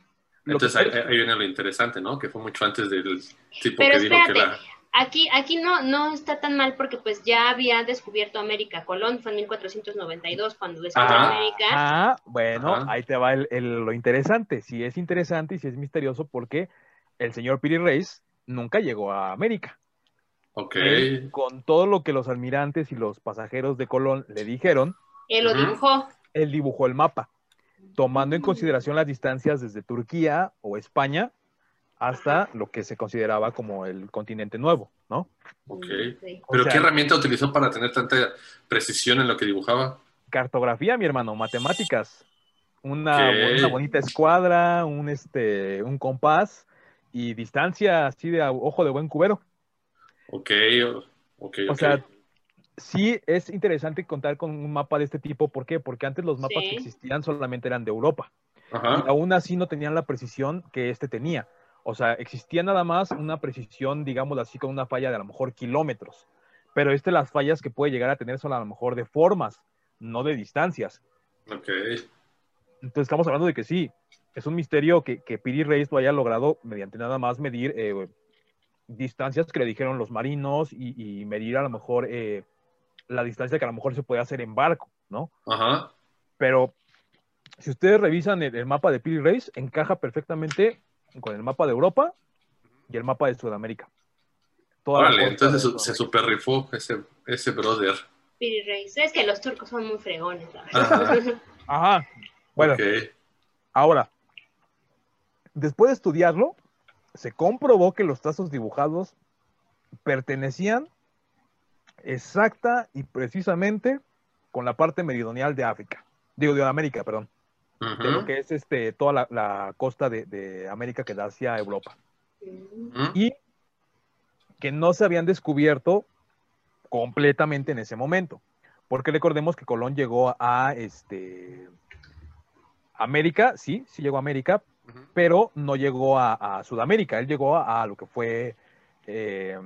Entonces ahí, viene lo interesante, ¿no? Que fue mucho antes del tipo Pero que espérate, dijo que Aquí, aquí no, no está tan mal porque pues ya había descubierto América. Colón fue en 1492 cuando descubrió América. Ah, bueno, ahí te va el, lo interesante. Sí es interesante y sí es misterioso porque el señor Piri Reis nunca llegó a América. Ok. con todo lo que los almirantes y los pasajeros de Colón le dijeron. Él lo dibujó. Él dibujó el mapa, tomando en consideración las distancias desde Turquía o España hasta lo que se consideraba como el continente nuevo, ¿no? Ok. ¿Pero qué herramienta utilizó para tener tanta precisión en lo que dibujaba? Cartografía, mi hermano, matemáticas. Una, una bonita escuadra, un, este, un compás y distancia así de ojo de buen cubero. Ok, ok. O sea, sí es interesante contar con un mapa de este tipo. ¿Por qué? Porque antes los mapas que existían solamente eran de Europa. Y aún así no tenían la precisión que este tenía. O sea, existía nada más una precisión, digamos así, con una falla de a lo mejor kilómetros. Pero este, las fallas que puede llegar a tener son a lo mejor de formas, no de distancias. Ok. Entonces estamos hablando de que sí, es un misterio que, que Piri Reis lo haya logrado mediante nada más medir eh, distancias que le dijeron los marinos y, medir a lo mejor eh, la distancia que a lo mejor se puede hacer en barco, ¿no? Ajá. Pero si ustedes revisan el, mapa de Piri Reis, encaja perfectamente con el mapa de Europa y el mapa de Sudamérica. Órale, entonces se, super rifó ese, ese brother. Piri Reis. Es que los turcos son muy fregones, Ajá. Bueno, ahora, después de estudiarlo, se comprobó que los trazos dibujados pertenecían exacta y precisamente con la parte meridional de África, digo de América, perdón, de lo que es este toda la, costa de, América que da hacia Europa. Y que no se habían descubierto completamente en ese momento. Porque recordemos que Colón llegó a este América, sí, sí llegó a América, pero no llegó a, a Sudamérica. Él llegó a, a lo que fue eh,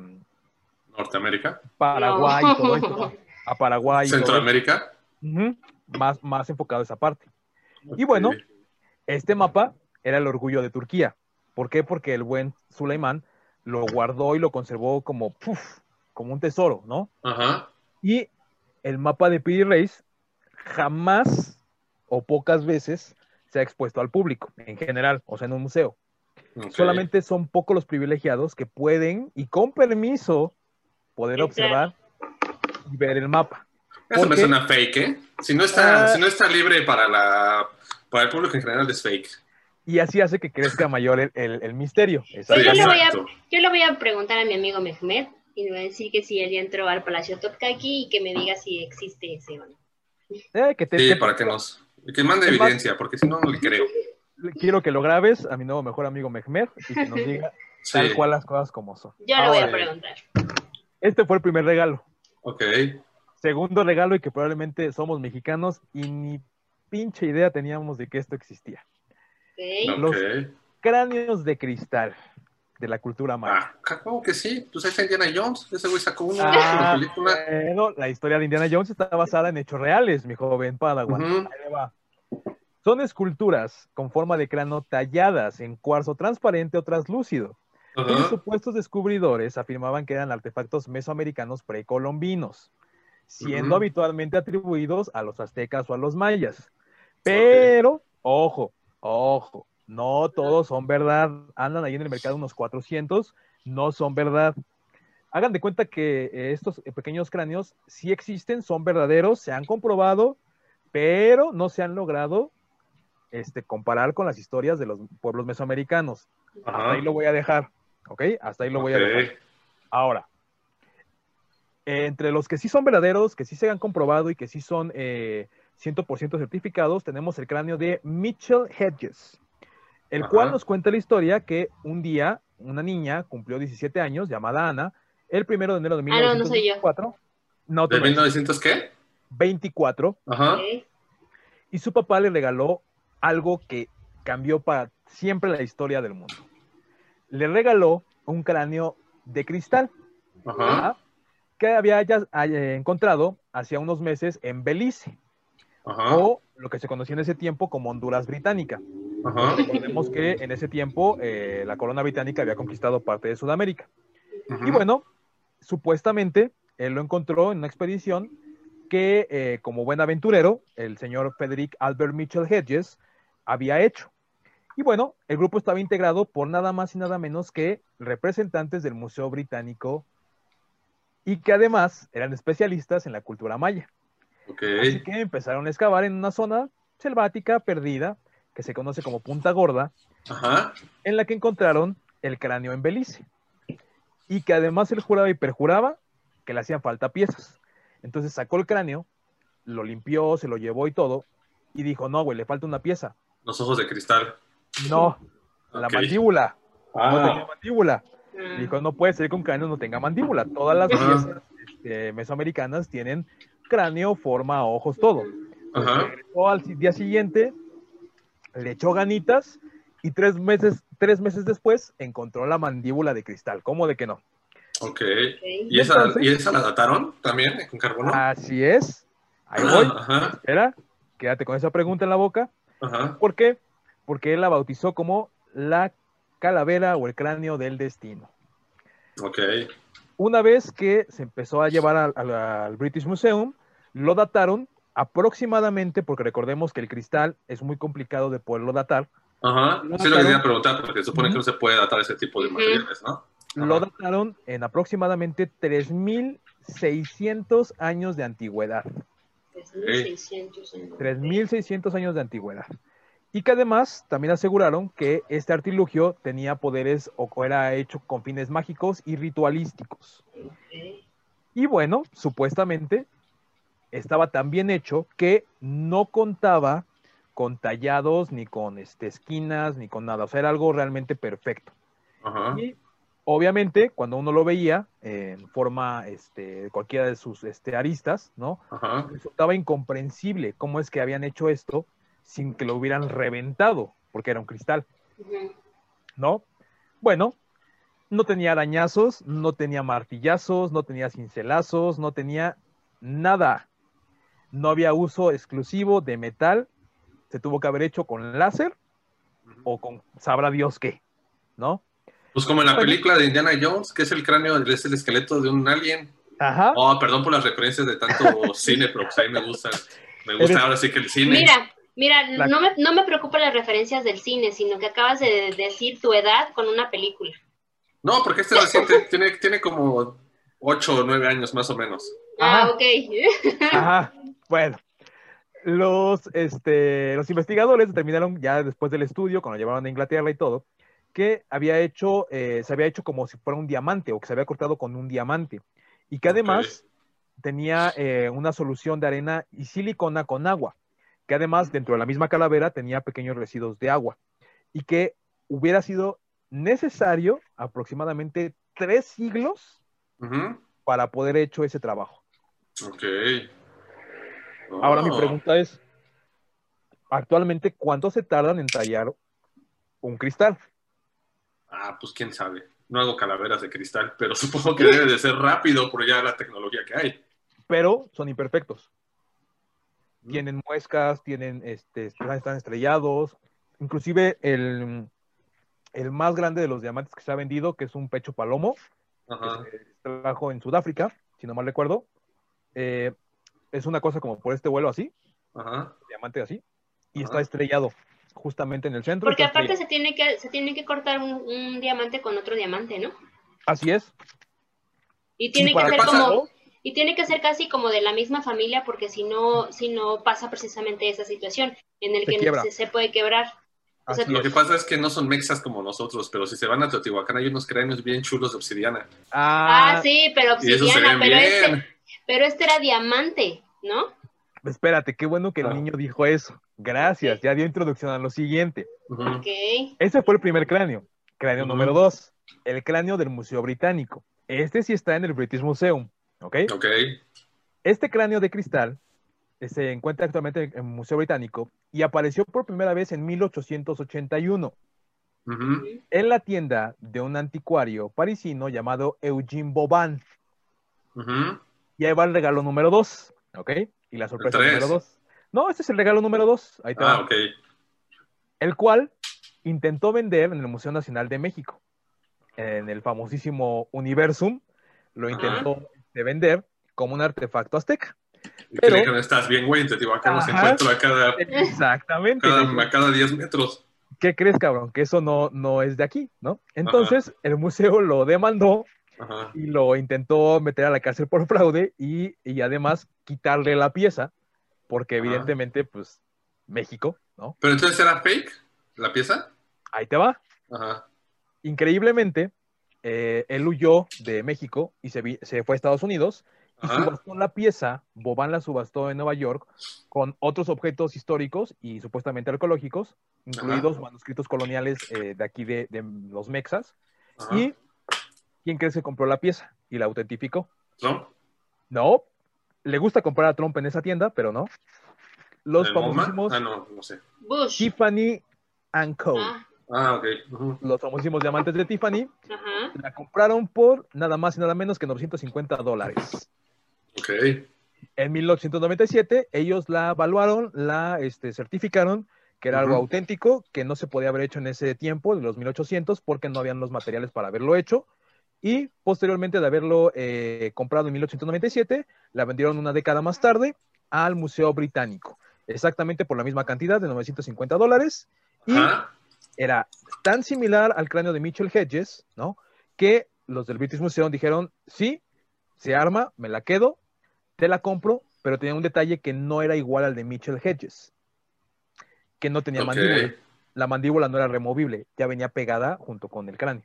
Norteamérica, Paraguay y No. todo esto. A Paraguay. Centroamérica. Más, más enfocado a esa parte. Y bueno. Este mapa era el orgullo de Turquía. ¿Por qué? Porque el buen Suleimán lo guardó y lo conservó como, puf, como un tesoro, ¿no? Ajá. Y el mapa de Piri Reis jamás o pocas veces se ha expuesto al público, en general, o sea, en un museo. Solamente son pocos los privilegiados que pueden y con permiso poder observar y ver el mapa. Eso me porque- suena fake, ¿eh? Si no está, Ah. si no está libre para la para el público en general es fake. Y así hace que crezca mayor el, el- el misterio. Pues yo, le voy a, yo le voy a preguntar a mi amigo Mehmet y le voy a decir que si él ya entró al Palacio Topkaki y que me diga si existe ese o no. Eh, que te- Sí, que- para que nos que mande Es más- evidencia, porque si no no le creo. quiero que lo grabes a mi nuevo mejor amigo Mehmet y que nos diga Sí. tal cual las cosas como son. Yo le voy a preguntar. Este fue el primer regalo. Ok. Segundo regalo y que probablemente somos mexicanos y ni pinche idea teníamos de que esto existía. Ok. Los- Ok. Cráneos de cristal de la cultura maya. Ah, ¿cómo que sí? Pues ahí está Indiana Jones. Ese güey sacó una, Ah, una película. bueno, la historia de Indiana Jones está basada en hechos reales, mi joven Padawan. Ahí va. Son esculturas con forma de cráneo talladas en cuarzo transparente o translúcido. Ajá. supuestos descubridores afirmaban que eran artefactos mesoamericanos precolombinos, siendo habitualmente atribuidos a los aztecas o a los mayas. Pero, ojo, ojo, no todos son verdad. Andan ahí en el mercado unos 400, no son verdad. Hagan de cuenta que eh, estos eh, pequeños cráneos sí existen, son verdaderos, se han comprobado, pero no se han logrado este, comparar con las historias de los pueblos mesoamericanos. Hasta ahí lo voy a dejar, ¿ok? Hasta ahí lo voy a dejar. Ahora, eh, entre los que sí son verdaderos, que sí se han comprobado y que sí son eh, 100% certificados, tenemos el cráneo de Mitchell Hedges, el Ajá. cual nos cuenta la historia que un día una niña cumplió 17 años, llamada Ana, el primero de enero de Ah, no, no soy yo. 1924. No, ¿De no eres. 1900 qué? 24 Ajá. Y su papá le regaló algo que cambió para siempre la historia del mundo. Le regaló un cráneo de cristal Ajá. ¿ah? que había ya haya encontrado hacía unos meses en Belice, Ajá. o lo que se conocía en ese tiempo como Honduras Británica. Ajá. Recordemos que en ese tiempo eh, la corona británica había conquistado parte de Sudamérica. Y bueno, supuestamente él lo encontró en una expedición que, eh, como buen aventurero, el señor Frederick Albert Mitchell Hedges había hecho. Y bueno, el grupo estaba integrado por nada más y nada menos que representantes del Museo Británico y que además eran especialistas en la cultura maya. Ok. Así que empezaron a excavar en una zona selvática perdida que se conoce como Punta Gorda, Ajá. en la que encontraron el cráneo en Belice. Y que además él juraba y perjuraba que le hacían falta piezas. Entonces sacó el cráneo, lo limpió, se lo llevó y todo, y dijo, no, güey, le falta una pieza. Los ojos de cristal. No, la Ok. mandíbula. No tenía Ah. mandíbula. Ah. Dijo, no puede ser que un cráneo no tenga mandíbula. Todas las Ajá. piezas este, mesoamericanas tienen cráneo, forma, ojos, todo. Ajá. regresó al día siguiente, le echó ganitas y tres meses, tres meses después encontró la mandíbula de cristal. ¿Cómo de que no? Ok. ¿Y esa, ¿Y esa la dataron también con carbono? Así es. Ahí voy. Ajá. Espera, quédate con esa pregunta en la boca. Ajá. ¿Por qué? Porque él la bautizó como la calavera o el cráneo del destino. Ok. Una vez que se empezó a llevar al, al- al British Museum, lo dataron aproximadamente, porque recordemos que el cristal es muy complicado de poderlo datar, Ajá. Lo Sí, lo quería preguntar porque se supone que no se puede datar ese tipo de materiales, ¿no? lo dataron en aproximadamente 3.600 años de antigüedad. 3.600 años. 3.600 años de antigüedad. Y que además también aseguraron que este artilugio tenía poderes o era hecho con fines mágicos y ritualísticos. Y bueno, supuestamente estaba tan bien hecho que no contaba con tallados, ni con este, esquinas, ni con nada. O sea, era algo realmente perfecto. Ajá. Y Obviamente, cuando uno lo veía en forma, este, cualquiera de sus este, aristas, ¿no? Ajá. Resultaba incomprensible cómo es que habían hecho esto sin que lo hubieran reventado, porque era un cristal. ¿no? Bueno, no tenía arañazos, no tenía martillazos, no tenía cincelazos, no tenía nada. No había uso exclusivo de metal. Se tuvo que haber hecho con láser o con sabrá Dios qué, ¿no? Pues como en la película de Indiana Jones, que es el cráneo, es el esqueleto de un alien. Ajá. Oh, perdón por las referencias de tanto cine, pero pues a mí me gusta. Me gusta Eres- ahora sí que el cine. Mira, mira, La- no me, no me preocupan las referencias del cine, sino que acabas de decir tu edad con una película. No, porque este reciente tiene, tiene como 8 o 9 años más o menos. Ah, Ajá. ok. Ajá. Bueno, los, este, los investigadores determinaron ya después del estudio, cuando lo llevaron a Inglaterra y todo, que había hecho, eh, se había hecho como si fuera un diamante o que se había cortado con un diamante y que además tenía eh, una solución de arena y silicona con agua, que además dentro de la misma calavera tenía pequeños residuos de agua y que hubiera sido necesario aproximadamente tres siglos para poder hecho ese trabajo. Ok. Ahora mi Oh. pregunta es, actualmente, ¿cuánto se tardan en tallar un cristal? Ah, pues quién sabe. No hago calaveras de cristal, pero supongo que debe de ser rápido por ya la tecnología que hay. Pero son imperfectos. Mm. Tienen muescas, tienen, este, están estrellados. Inclusive el, el más grande de los diamantes que se ha vendido, que es un pecho palomo, Ajá. que se trajo en Sudáfrica, si no mal recuerdo. eh, es una cosa como por este vuelo así, Ajá. diamante así, y Ajá. está estrellado justamente en el centro. Porque aparte se tiene que, se tiene que cortar un, un diamante con otro diamante, ¿no? Así es. Y tiene Y que ser como, y tiene que ser casi como de la misma familia, porque si no, si no pasa precisamente esa situación en el Se que se, se puede quebrar. O sea, Así Lo que pasa es que no son mexas como nosotros, pero si se van a Teotihuacán hay unos cráneos bien chulos de obsidiana. Ah, sí, pero obsidiana, pero este, pero este era diamante, ¿no? Espérate, qué bueno que el Ah. niño dijo eso. Gracias, ya dio introducción a lo siguiente. Ujú. Ok. Ese fue el primer cráneo. Cráneo número dos, el cráneo del Museo Británico. Este sí está en el British Museum, ¿ok? Ok. Este cráneo de cristal eh, se encuentra actualmente en el Museo Británico y apareció por primera vez en 1881 Ujú. en la tienda de un anticuario parisino llamado Eugene Boban. Y ahí va el regalo número dos, ¿ok? Y la sorpresa número dos. No, este es el regalo número dos. Ahí te va. Ah, ok. el cual intentó vender en el Museo Nacional de México, en el famosísimo Universum, lo intentó de vender como un artefacto azteca. Y Pero- que estás bien, güey. En Teotihuacán los Ajá. encuentro a cada, Exactamente. cada, a cada 10 metros. ¿Qué crees, cabrón? Que eso no, no es de aquí, ¿no? Entonces, el museo lo demandó Ajá. y lo intentó meter a la cárcel por fraude y, y además quitarle la pieza, porque Ajá. evidentemente, pues, México, ¿no? Pero entonces era fake la pieza. Ahí te va. Ajá. Increíblemente, eh, él huyó de México y se, vi- se fue a Estados Unidos y Ajá. subastó la pieza, Boban la subastó en Nueva York con otros objetos históricos y supuestamente arqueológicos, incluidos manuscritos coloniales eh, de aquí de, de los mexas. Ajá. ¿Y quién crees que compró la pieza y la autentificó? ¿No? No, le gusta comprar a Trump en esa tienda, pero no. Los famosísimos Ah, no, no sé. Bush. Tiffany and Co. Ah, Ah, ok. Ujú. Los famosísimos diamantes de Tiffany ajá. la compraron por nada más y nada menos que 950 dólares. Ok. En 1897 ellos la evaluaron, la este, certificaron que era algo Ujú. auténtico, que no se podía haber hecho en ese tiempo, de los 1800, porque no habían los materiales para haberlo hecho. Y posteriormente de haberlo eh, comprado en 1897, la vendieron una década más tarde al Museo Británico, exactamente por la misma cantidad de 950 dólares. Y Ajá. Era tan similar al cráneo de Mitchell Hedges, ¿no? Que los del British Museum dijeron, sí, se arma, me la quedo, te la compro, pero tenía un detalle que no era igual al de Mitchell Hedges, que no tenía mandíbula. La mandíbula no era removible, ya venía pegada junto con el cráneo.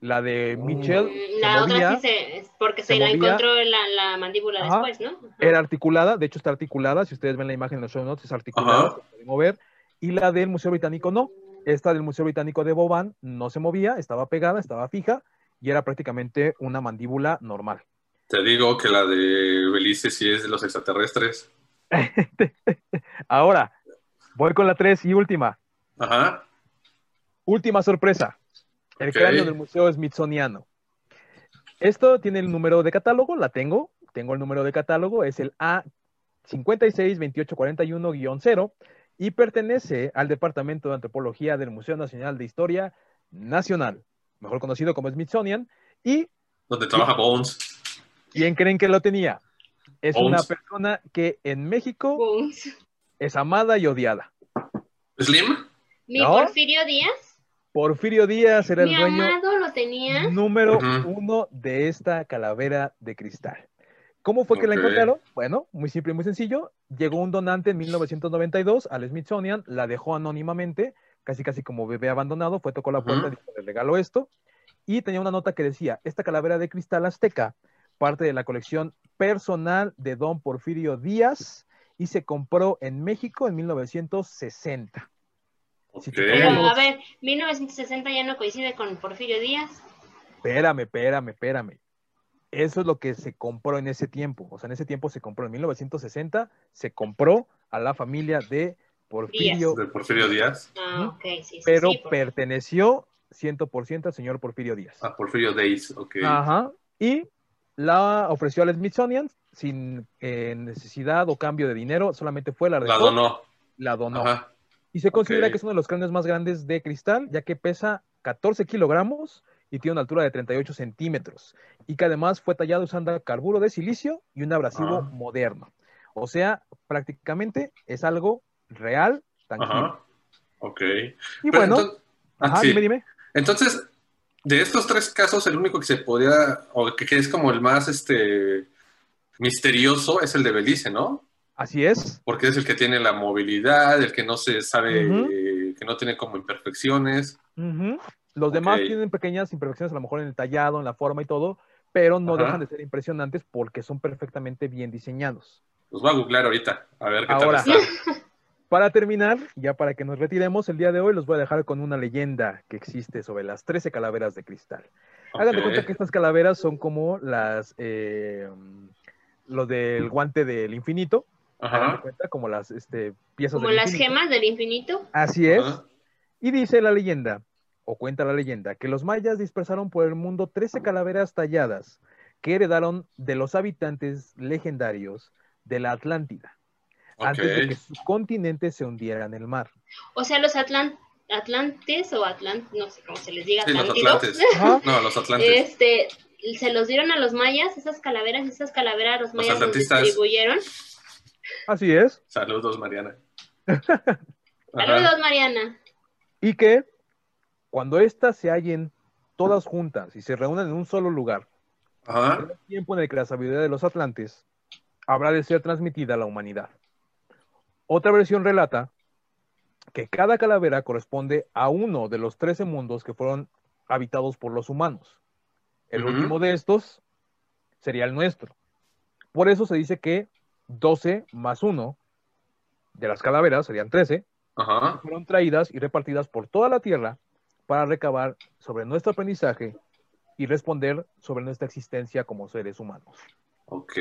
La de. Mitchell Mm, se La movía, otra sí se, es porque se, se la movía. encontró en la, la mandíbula Ajá. después, ¿no? Ajá. era articulada, de hecho está articulada, si ustedes ven la imagen en los show notes, es articulada, Ajá. se puede mover, y la del Museo Británico no. Esta del Museo Británico de Boban no se movía, estaba pegada, estaba fija, y era prácticamente una mandíbula normal. Te digo que la de Belice sí es de los extraterrestres. Ahora, voy con la tres y última. Ajá. Última sorpresa. El cráneo del Museo Smithsoniano. Esto tiene el número de catálogo, la tengo. Tengo el número de catálogo, es el A562841-0 y pertenece al Departamento de Antropología del Museo Nacional de Historia Nacional, mejor conocido como Smithsonian. ¿Y Donde trabaja Bones. quién creen que lo tenía? Es una persona que en México Bones. es amada y odiada. ¿Slim? Mi ¿No? Porfirio Díaz, Porfirio Díaz era el dueño amado lo tenía. número uno de esta calavera de cristal. ¿Cómo fue que la encontraron? Bueno, muy simple y muy sencillo. Llegó un donante en 1992 al Smithsonian, la dejó anónimamente, casi casi como bebé abandonado, fue, tocó la puerta, Ujú. dijo, le regalo esto, y tenía una nota que decía, esta calavera de cristal azteca, parte de la colección personal de don Porfirio Díaz, y se compró en México en 1960. Si Ok. te Pero, a ver, 1960 ya no coincide con Porfirio Díaz. Espérame, espérame, espérame. Eso es lo que se compró en ese tiempo. O sea, en ese tiempo se compró en 1960, se compró a la familia de Porfirio, De Porfirio Díaz. Ah, Ujú. ok, sí, sí. pero sí, por- perteneció 100% al señor Porfirio Díaz. A Porfirio Days, ok. Ajá. Y la ofreció al Smithsonian sin eh, necesidad o cambio de dinero, solamente fue la La donó. la donó. Ajá. Y se considera que es uno de los cráneos más grandes de cristal, ya que pesa 14 kilogramos y tiene una altura de 38 centímetros. Y que además fue tallado usando carburo de silicio y un abrasivo Ah. moderno. O sea, prácticamente es algo real, tangible. Ajá. Ok. Y Pero bueno, entonces- ajá, sí. dime, dime. Entonces, de estos tres casos, el único que se podía, o que, que es como el más este misterioso, es el de Belice, ¿no? Así es. Porque es el que tiene la movilidad, el que no se sabe, eh, que no tiene como imperfecciones. Ujú. Los demás tienen pequeñas imperfecciones, a lo mejor en el tallado, en la forma y todo, pero no Ajá. dejan de ser impresionantes porque son perfectamente bien diseñados. Los voy a googlear ahorita, a ver qué Ahora. tal está. Para terminar, ya para que nos retiremos, el día de hoy los voy a dejar con una leyenda que existe sobre las 13 calaveras de cristal. Hagan de Ok. cuenta que estas calaveras son como las, eh, lo del guante del infinito. Hagan de Ajá. cuenta como las este, piezas Como del las infinito. gemas del infinito. Así es. Ajá. Y dice la leyenda, o cuenta la leyenda, que los mayas dispersaron por el mundo 13 calaveras talladas que heredaron de los habitantes legendarios de la Atlántida, antes de que su continente se hundiera en el mar. O sea, los atlan- atlantes o atlant, no sé cómo se les diga, Sí, los atlantes. No, los atlantes. Este, se los dieron a los mayas, esas calaveras, esas calaveras los mayas los distribuyeron. Así es. Saludos, Mariana. Saludos, Mariana. Y que cuando éstas se hallen todas juntas y se reúnan en un solo lugar, Ajá. en el tiempo en el que la sabiduría de los atlantes habrá de ser transmitida a la humanidad. Otra versión relata que cada calavera corresponde a uno de los 13 mundos que fueron habitados por los humanos. El último de estos sería el nuestro. Por eso se dice que 12 más 1 de las calaveras, serían 13, Ajá. fueron traídas y repartidas por toda la Tierra para recabar sobre nuestro aprendizaje y responder sobre nuestra existencia como seres humanos. Ok.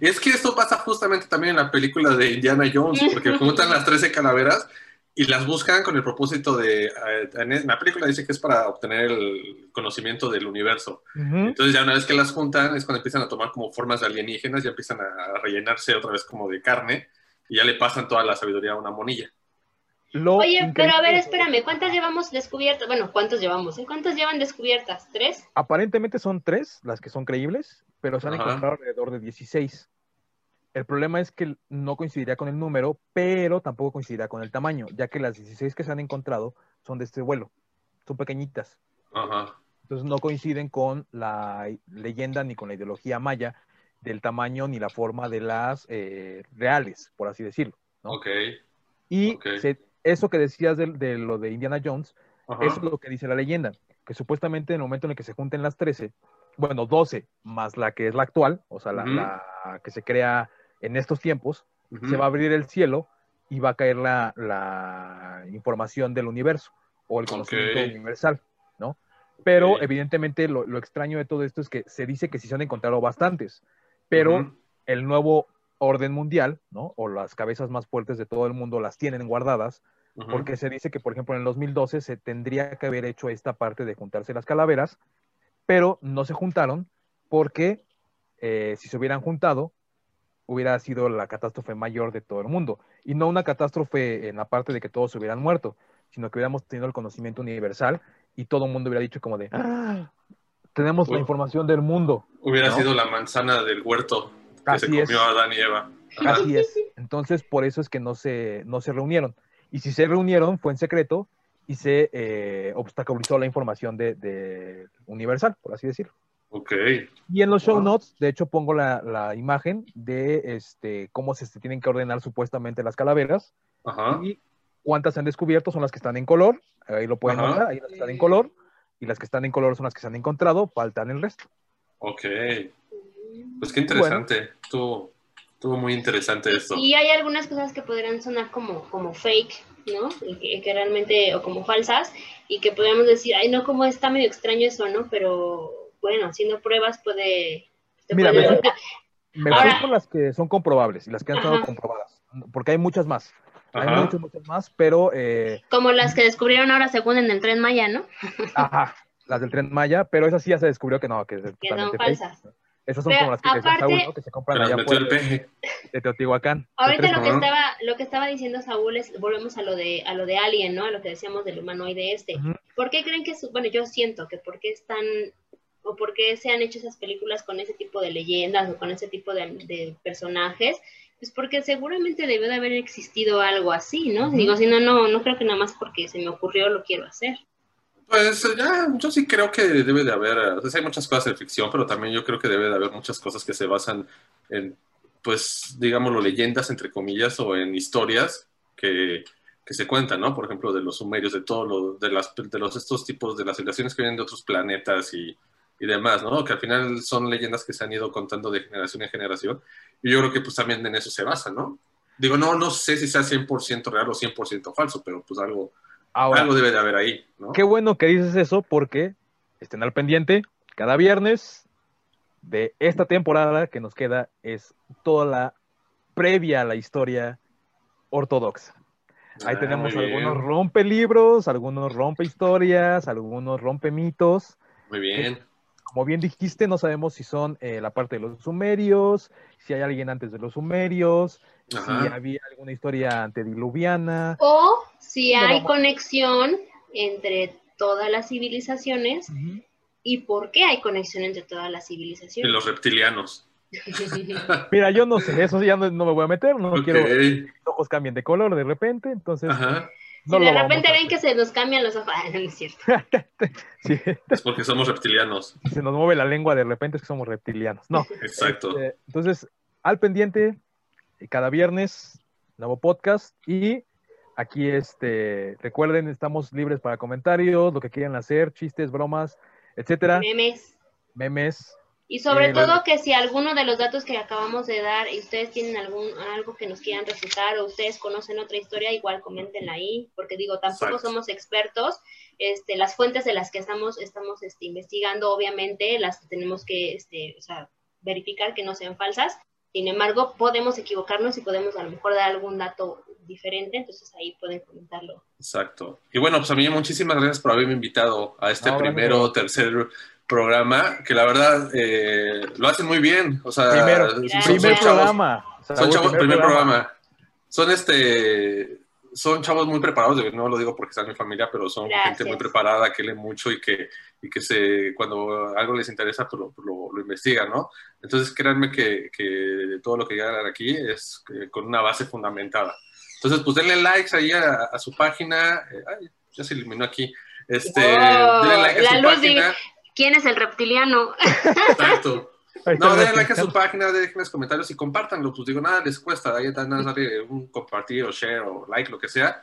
Y es que esto pasa justamente también en la película de Indiana Jones, porque juntan las 13 calaveras y las buscan con el propósito de. eh, En la película dice que es para obtener el conocimiento del universo. Entonces, ya una vez que las juntan, es cuando empiezan a tomar como formas de alienígenas, ya empiezan a rellenarse otra vez como de carne y ya le pasan toda la sabiduría a una monilla. Lo Oye, pero a ver, espérame, ¿cuántas llevamos descubiertas? Bueno, ¿cuántos llevamos? eh? ¿Cuántas llevan descubiertas? ¿Tres? Aparentemente son tres las que son creíbles, pero se han Ajá. encontrado alrededor de 16. El problema es que no coincidiría con el número, pero tampoco coincidirá con el tamaño, ya que las 16 que se han encontrado son de este vuelo, son pequeñitas. Ajá. Entonces no coinciden con la leyenda ni con la ideología maya del tamaño ni la forma de las eh, reales, por así decirlo. ¿no? Ok. Y se- eso que decías de, de lo de Indiana Jones, Ajá. es lo que dice la leyenda, que supuestamente en el momento en el que se junten las 13, bueno, 12 más la que es la actual, o sea, la, que se crea en estos tiempos, se va a abrir el cielo y va a caer la, la información del universo o el conocimiento universal, ¿no? Pero evidentemente lo, lo extraño de todo esto es que se dice que sí se han encontrado bastantes, pero el nuevo orden mundial, ¿no? O las cabezas más fuertes de todo el mundo las tienen guardadas, porque se dice que, por ejemplo, en el 2012 se tendría que haber hecho esta parte de juntarse las calaveras, pero no se juntaron porque eh, si se hubieran juntado, hubiera sido la catástrofe mayor de todo el mundo. Y no una catástrofe en la parte de que todos se hubieran muerto, sino que hubiéramos tenido el conocimiento universal y todo el mundo hubiera dicho como de, "Ah, tenemos la información del mundo. Hubiera ¿no? sido la manzana del huerto que Así se es. comió Adán y Eva. Ajá. Así es. Entonces, por eso es que no se, no se reunieron. Y si se reunieron, fue en secreto y se eh, obstaculizó la información de, de Universal, por así decirlo. Ok. Y en los show Wow. notes, de hecho, pongo la, la imagen de este, cómo se, se tienen que ordenar supuestamente las calaveras Ajá. y cuántas se han descubierto son las que están en color. Ahí lo pueden notar, ahí las que están en color. Y las que están en color son las que se han encontrado, faltan el resto. Ok. Pues qué interesante. Estuvo, estuvo muy interesante esto. Y hay algunas cosas que podrían sonar como, como fake, ¿no? Y que, que realmente, o como falsas, y que podríamos decir, ay, no, como está medio extraño eso, ¿no? Pero bueno, haciendo pruebas puede... Mira, puede- me fui- Me Ahora- fui por las que son comprobables y las que han estado Ajá. comprobadas, porque hay muchas más. Hay Ajá. muchas, muchas más, pero eh, Como las que descubrieron ahora según en el tren Maya, ¿no? ajá, las del tren Maya, pero esas sí ya se descubrió que no, que es Que son fake. Esas son Pero como las que decía aparte- Saúl, ¿no? que se compran allá por el peje. de Teotihuacán. Ahorita De lo que estaba, lo que estaba diciendo Saúl es, volvemos a lo de, a lo de Alien, ¿no? A lo que decíamos del humanoide este. Ujú. ¿Por qué creen que, su- bueno, yo siento que por qué están, o por qué se han hecho esas películas con ese tipo de leyendas o con ese tipo de, de personajes? Pues porque seguramente debió de haber existido algo así, ¿no? Digo, si no, no, no creo que nada más porque se me ocurrió lo quiero hacer. Pues ya, yo sí creo que debe de haber, o hay muchas cosas de ficción, pero también yo creo que debe de haber muchas cosas que se basan en, pues, digámoslo, leyendas, entre comillas, o en historias que, que se cuentan, ¿no? Por ejemplo, de los sumerios, de todos los, de las, de los, estos tipos de las civilizaciones que vienen de otros planetas y, y demás, ¿no? Que al final son leyendas que se han ido contando de generación en generación, y yo creo que pues también en eso se basa, ¿no? Digo, no, no sé si sea 100% real o 100% falso, pero pues algo, Ahora, algo debe de haber ahí, ¿no? qué bueno que dices eso porque estén al pendiente. Cada viernes de esta temporada que nos queda es toda la previa a la historia ortodoxa. Ahí Ah, tenemos algunos rompe libros, algunos rompe historias, algunos rompe mitos. Muy bien. Como bien dijiste, no sabemos si son eh, la parte de los sumerios, si hay alguien antes de los sumerios, si había alguna historia antediluviana. O si hay vamos- conexión entre todas las civilizaciones y por qué hay conexión entre todas las Y civilizaciones. los reptilianos. Mira, yo no sé, eso ya no, no me voy a meter, no quiero que mis ojos cambien de color de repente, entonces Ajá. no si de repente ven que se nos cambian los ojos, ah, no es cierto. Sí, Es porque somos reptilianos. se nos mueve la lengua de repente es que somos reptilianos. No, Exacto. Este, entonces, al pendiente, cada viernes, nuevo podcast. Y aquí, este, recuerden, estamos libres para comentarios, lo que quieran hacer, chistes, bromas, etcétera, Memes. memes. Y sobre Eh, todo que si alguno de los datos que acabamos de dar y ustedes tienen algún algo que nos quieran refutar o ustedes conocen otra historia, igual coméntenla ahí, porque digo, tampoco Exacto. somos expertos. Este, las fuentes de las que estamos estamos este, investigando, obviamente, las tenemos que este, o sea, verificar que no sean falsas. Sin embargo, podemos equivocarnos y podemos a lo mejor dar algún dato diferente, entonces ahí pueden comentarlo. Exacto. Y bueno, pues a mí muchísimas gracias por haberme invitado a este No, primero o tercer programa, que la verdad eh, lo hacen muy bien. O sea, Primero, son- primer chavos- programa. Son chavos, primer programa. Son este, son chavos muy preparados, no lo digo porque están en mi familia, pero son Gracias. gente muy preparada que lee mucho y que, y que se, cuando algo les interesa, pues lo, lo, lo investigan, ¿no? Entonces créanme que, que todo lo que llegan aquí es eh, con una base fundamentada. Entonces, pues denle likes ahí a, a su página. Eh, ay, ya se eliminó aquí. Este, Oh, denle like a la su luz página. ¿Quién es el reptiliano? Exacto. No, denle like a su página, dejen los comentarios y compártanlo. Pues digo, nada les cuesta. Ahí está, nada, darle un compartir o share o like, lo que sea.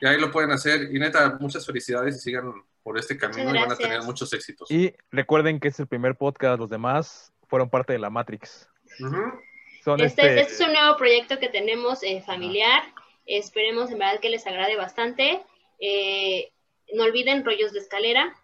Y ahí lo pueden hacer. Y neta, muchas felicidades y sigan por este camino y van a tener muchos éxitos. Y recuerden que es el primer podcast, los demás fueron parte de la Matrix. Ujú. Son Este, este, este es un nuevo proyecto que tenemos eh, familiar. Esperemos en verdad que les agrade bastante. Eh, no olviden rollos de escalera.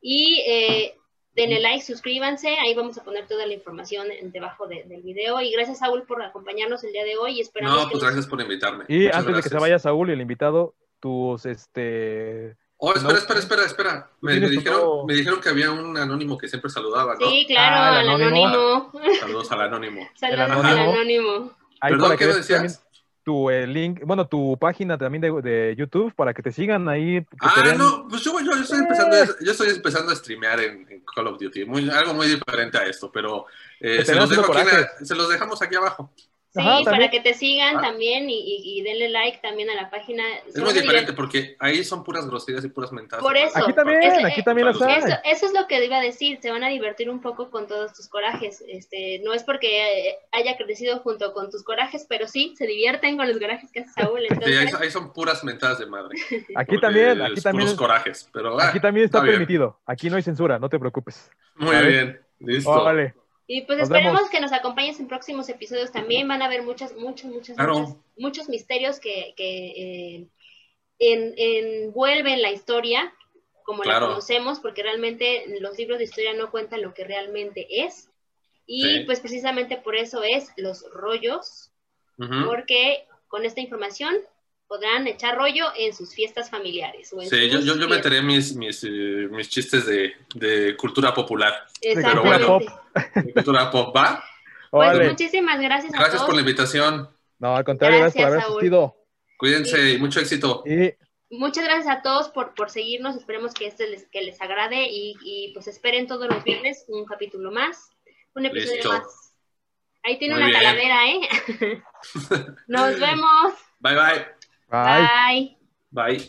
Y eh, denle like, suscríbanse, ahí vamos a poner toda la información debajo de- del video. Y gracias, Saúl, por acompañarnos el día de hoy. y Esperamos No, que pues nos- gracias por invitarme. Y Muchas antes de que se vaya Saúl y el invitado, tus, este... Oh, espera, No. espera, espera, espera. Me, dijeron, nuevo- me dijeron que había un anónimo que siempre saludaba, ¿no? Sí, claro, Ah, al el anónimo. anónimo. Saludos al anónimo. Saludos al anónimo. Perdón, ¿qué me decías? Tu eh, link, bueno, tu página también de, de YouTube para que te sigan ahí. Ah, vean. no, pues yo, yo, yo estoy empezando, a- yo estoy empezando a streamear en, en Call of Duty, muy, algo muy diferente a esto, pero eh, los dejo aquí se los dejamos aquí abajo. Sí, Ajá, para que te sigan Ah. también y, y- y denle like también a la página. Es muy diferente porque ahí son puras groserías y puras mentadas. Por eso. Aquí también, Es- aquí también las Eso- hay. Eso, eso es lo que iba a decir, se van a divertir un poco con todos tus corajes. Este, no es porque eh, haya crecido junto con tus corajes, pero sí, se divierten con los corajes que hace Saúl. Sí, ahí, Entonces, ahí son puras mentadas de madre. Aquí también, aquí también, Puros corajes, pero ah, aquí también está, permitido. Aquí no hay censura, no te preocupes. Muy ¿Vale? bien, listo. Oh, vale. Y pues Nos esperemos vemos. que nos acompañes en próximos episodios también. Van a haber muchas, muchas, muchas, Claro. muchas- muchos misterios que, que eh, en- envuelven la historia como Claro. la conocemos, porque realmente los libros de historia no cuentan lo que realmente es. Y Sí. pues precisamente por eso es los rollos porque con esta información podrán echar rollo en sus fiestas familiares. O en Sí, yo, sus yo, yo meteré mis, mis, eh, mis chistes de, de cultura popular. Pop. de cultura pop, ¿va? Pues Vale. muchísimas gracias a Gracias todos. por la invitación. No, al contrario, gracias, por haber asistido. Cuídense y mucho éxito. Y Muchas gracias a todos por, por seguirnos. Esperemos que este les, que les agrade y, y, pues esperen todos los viernes un capítulo más, un episodio Listo. más. Ahí tiene Muy una bien. calavera, ¿eh? Nos vemos. Bye, bye. Bye. Bye. Bye.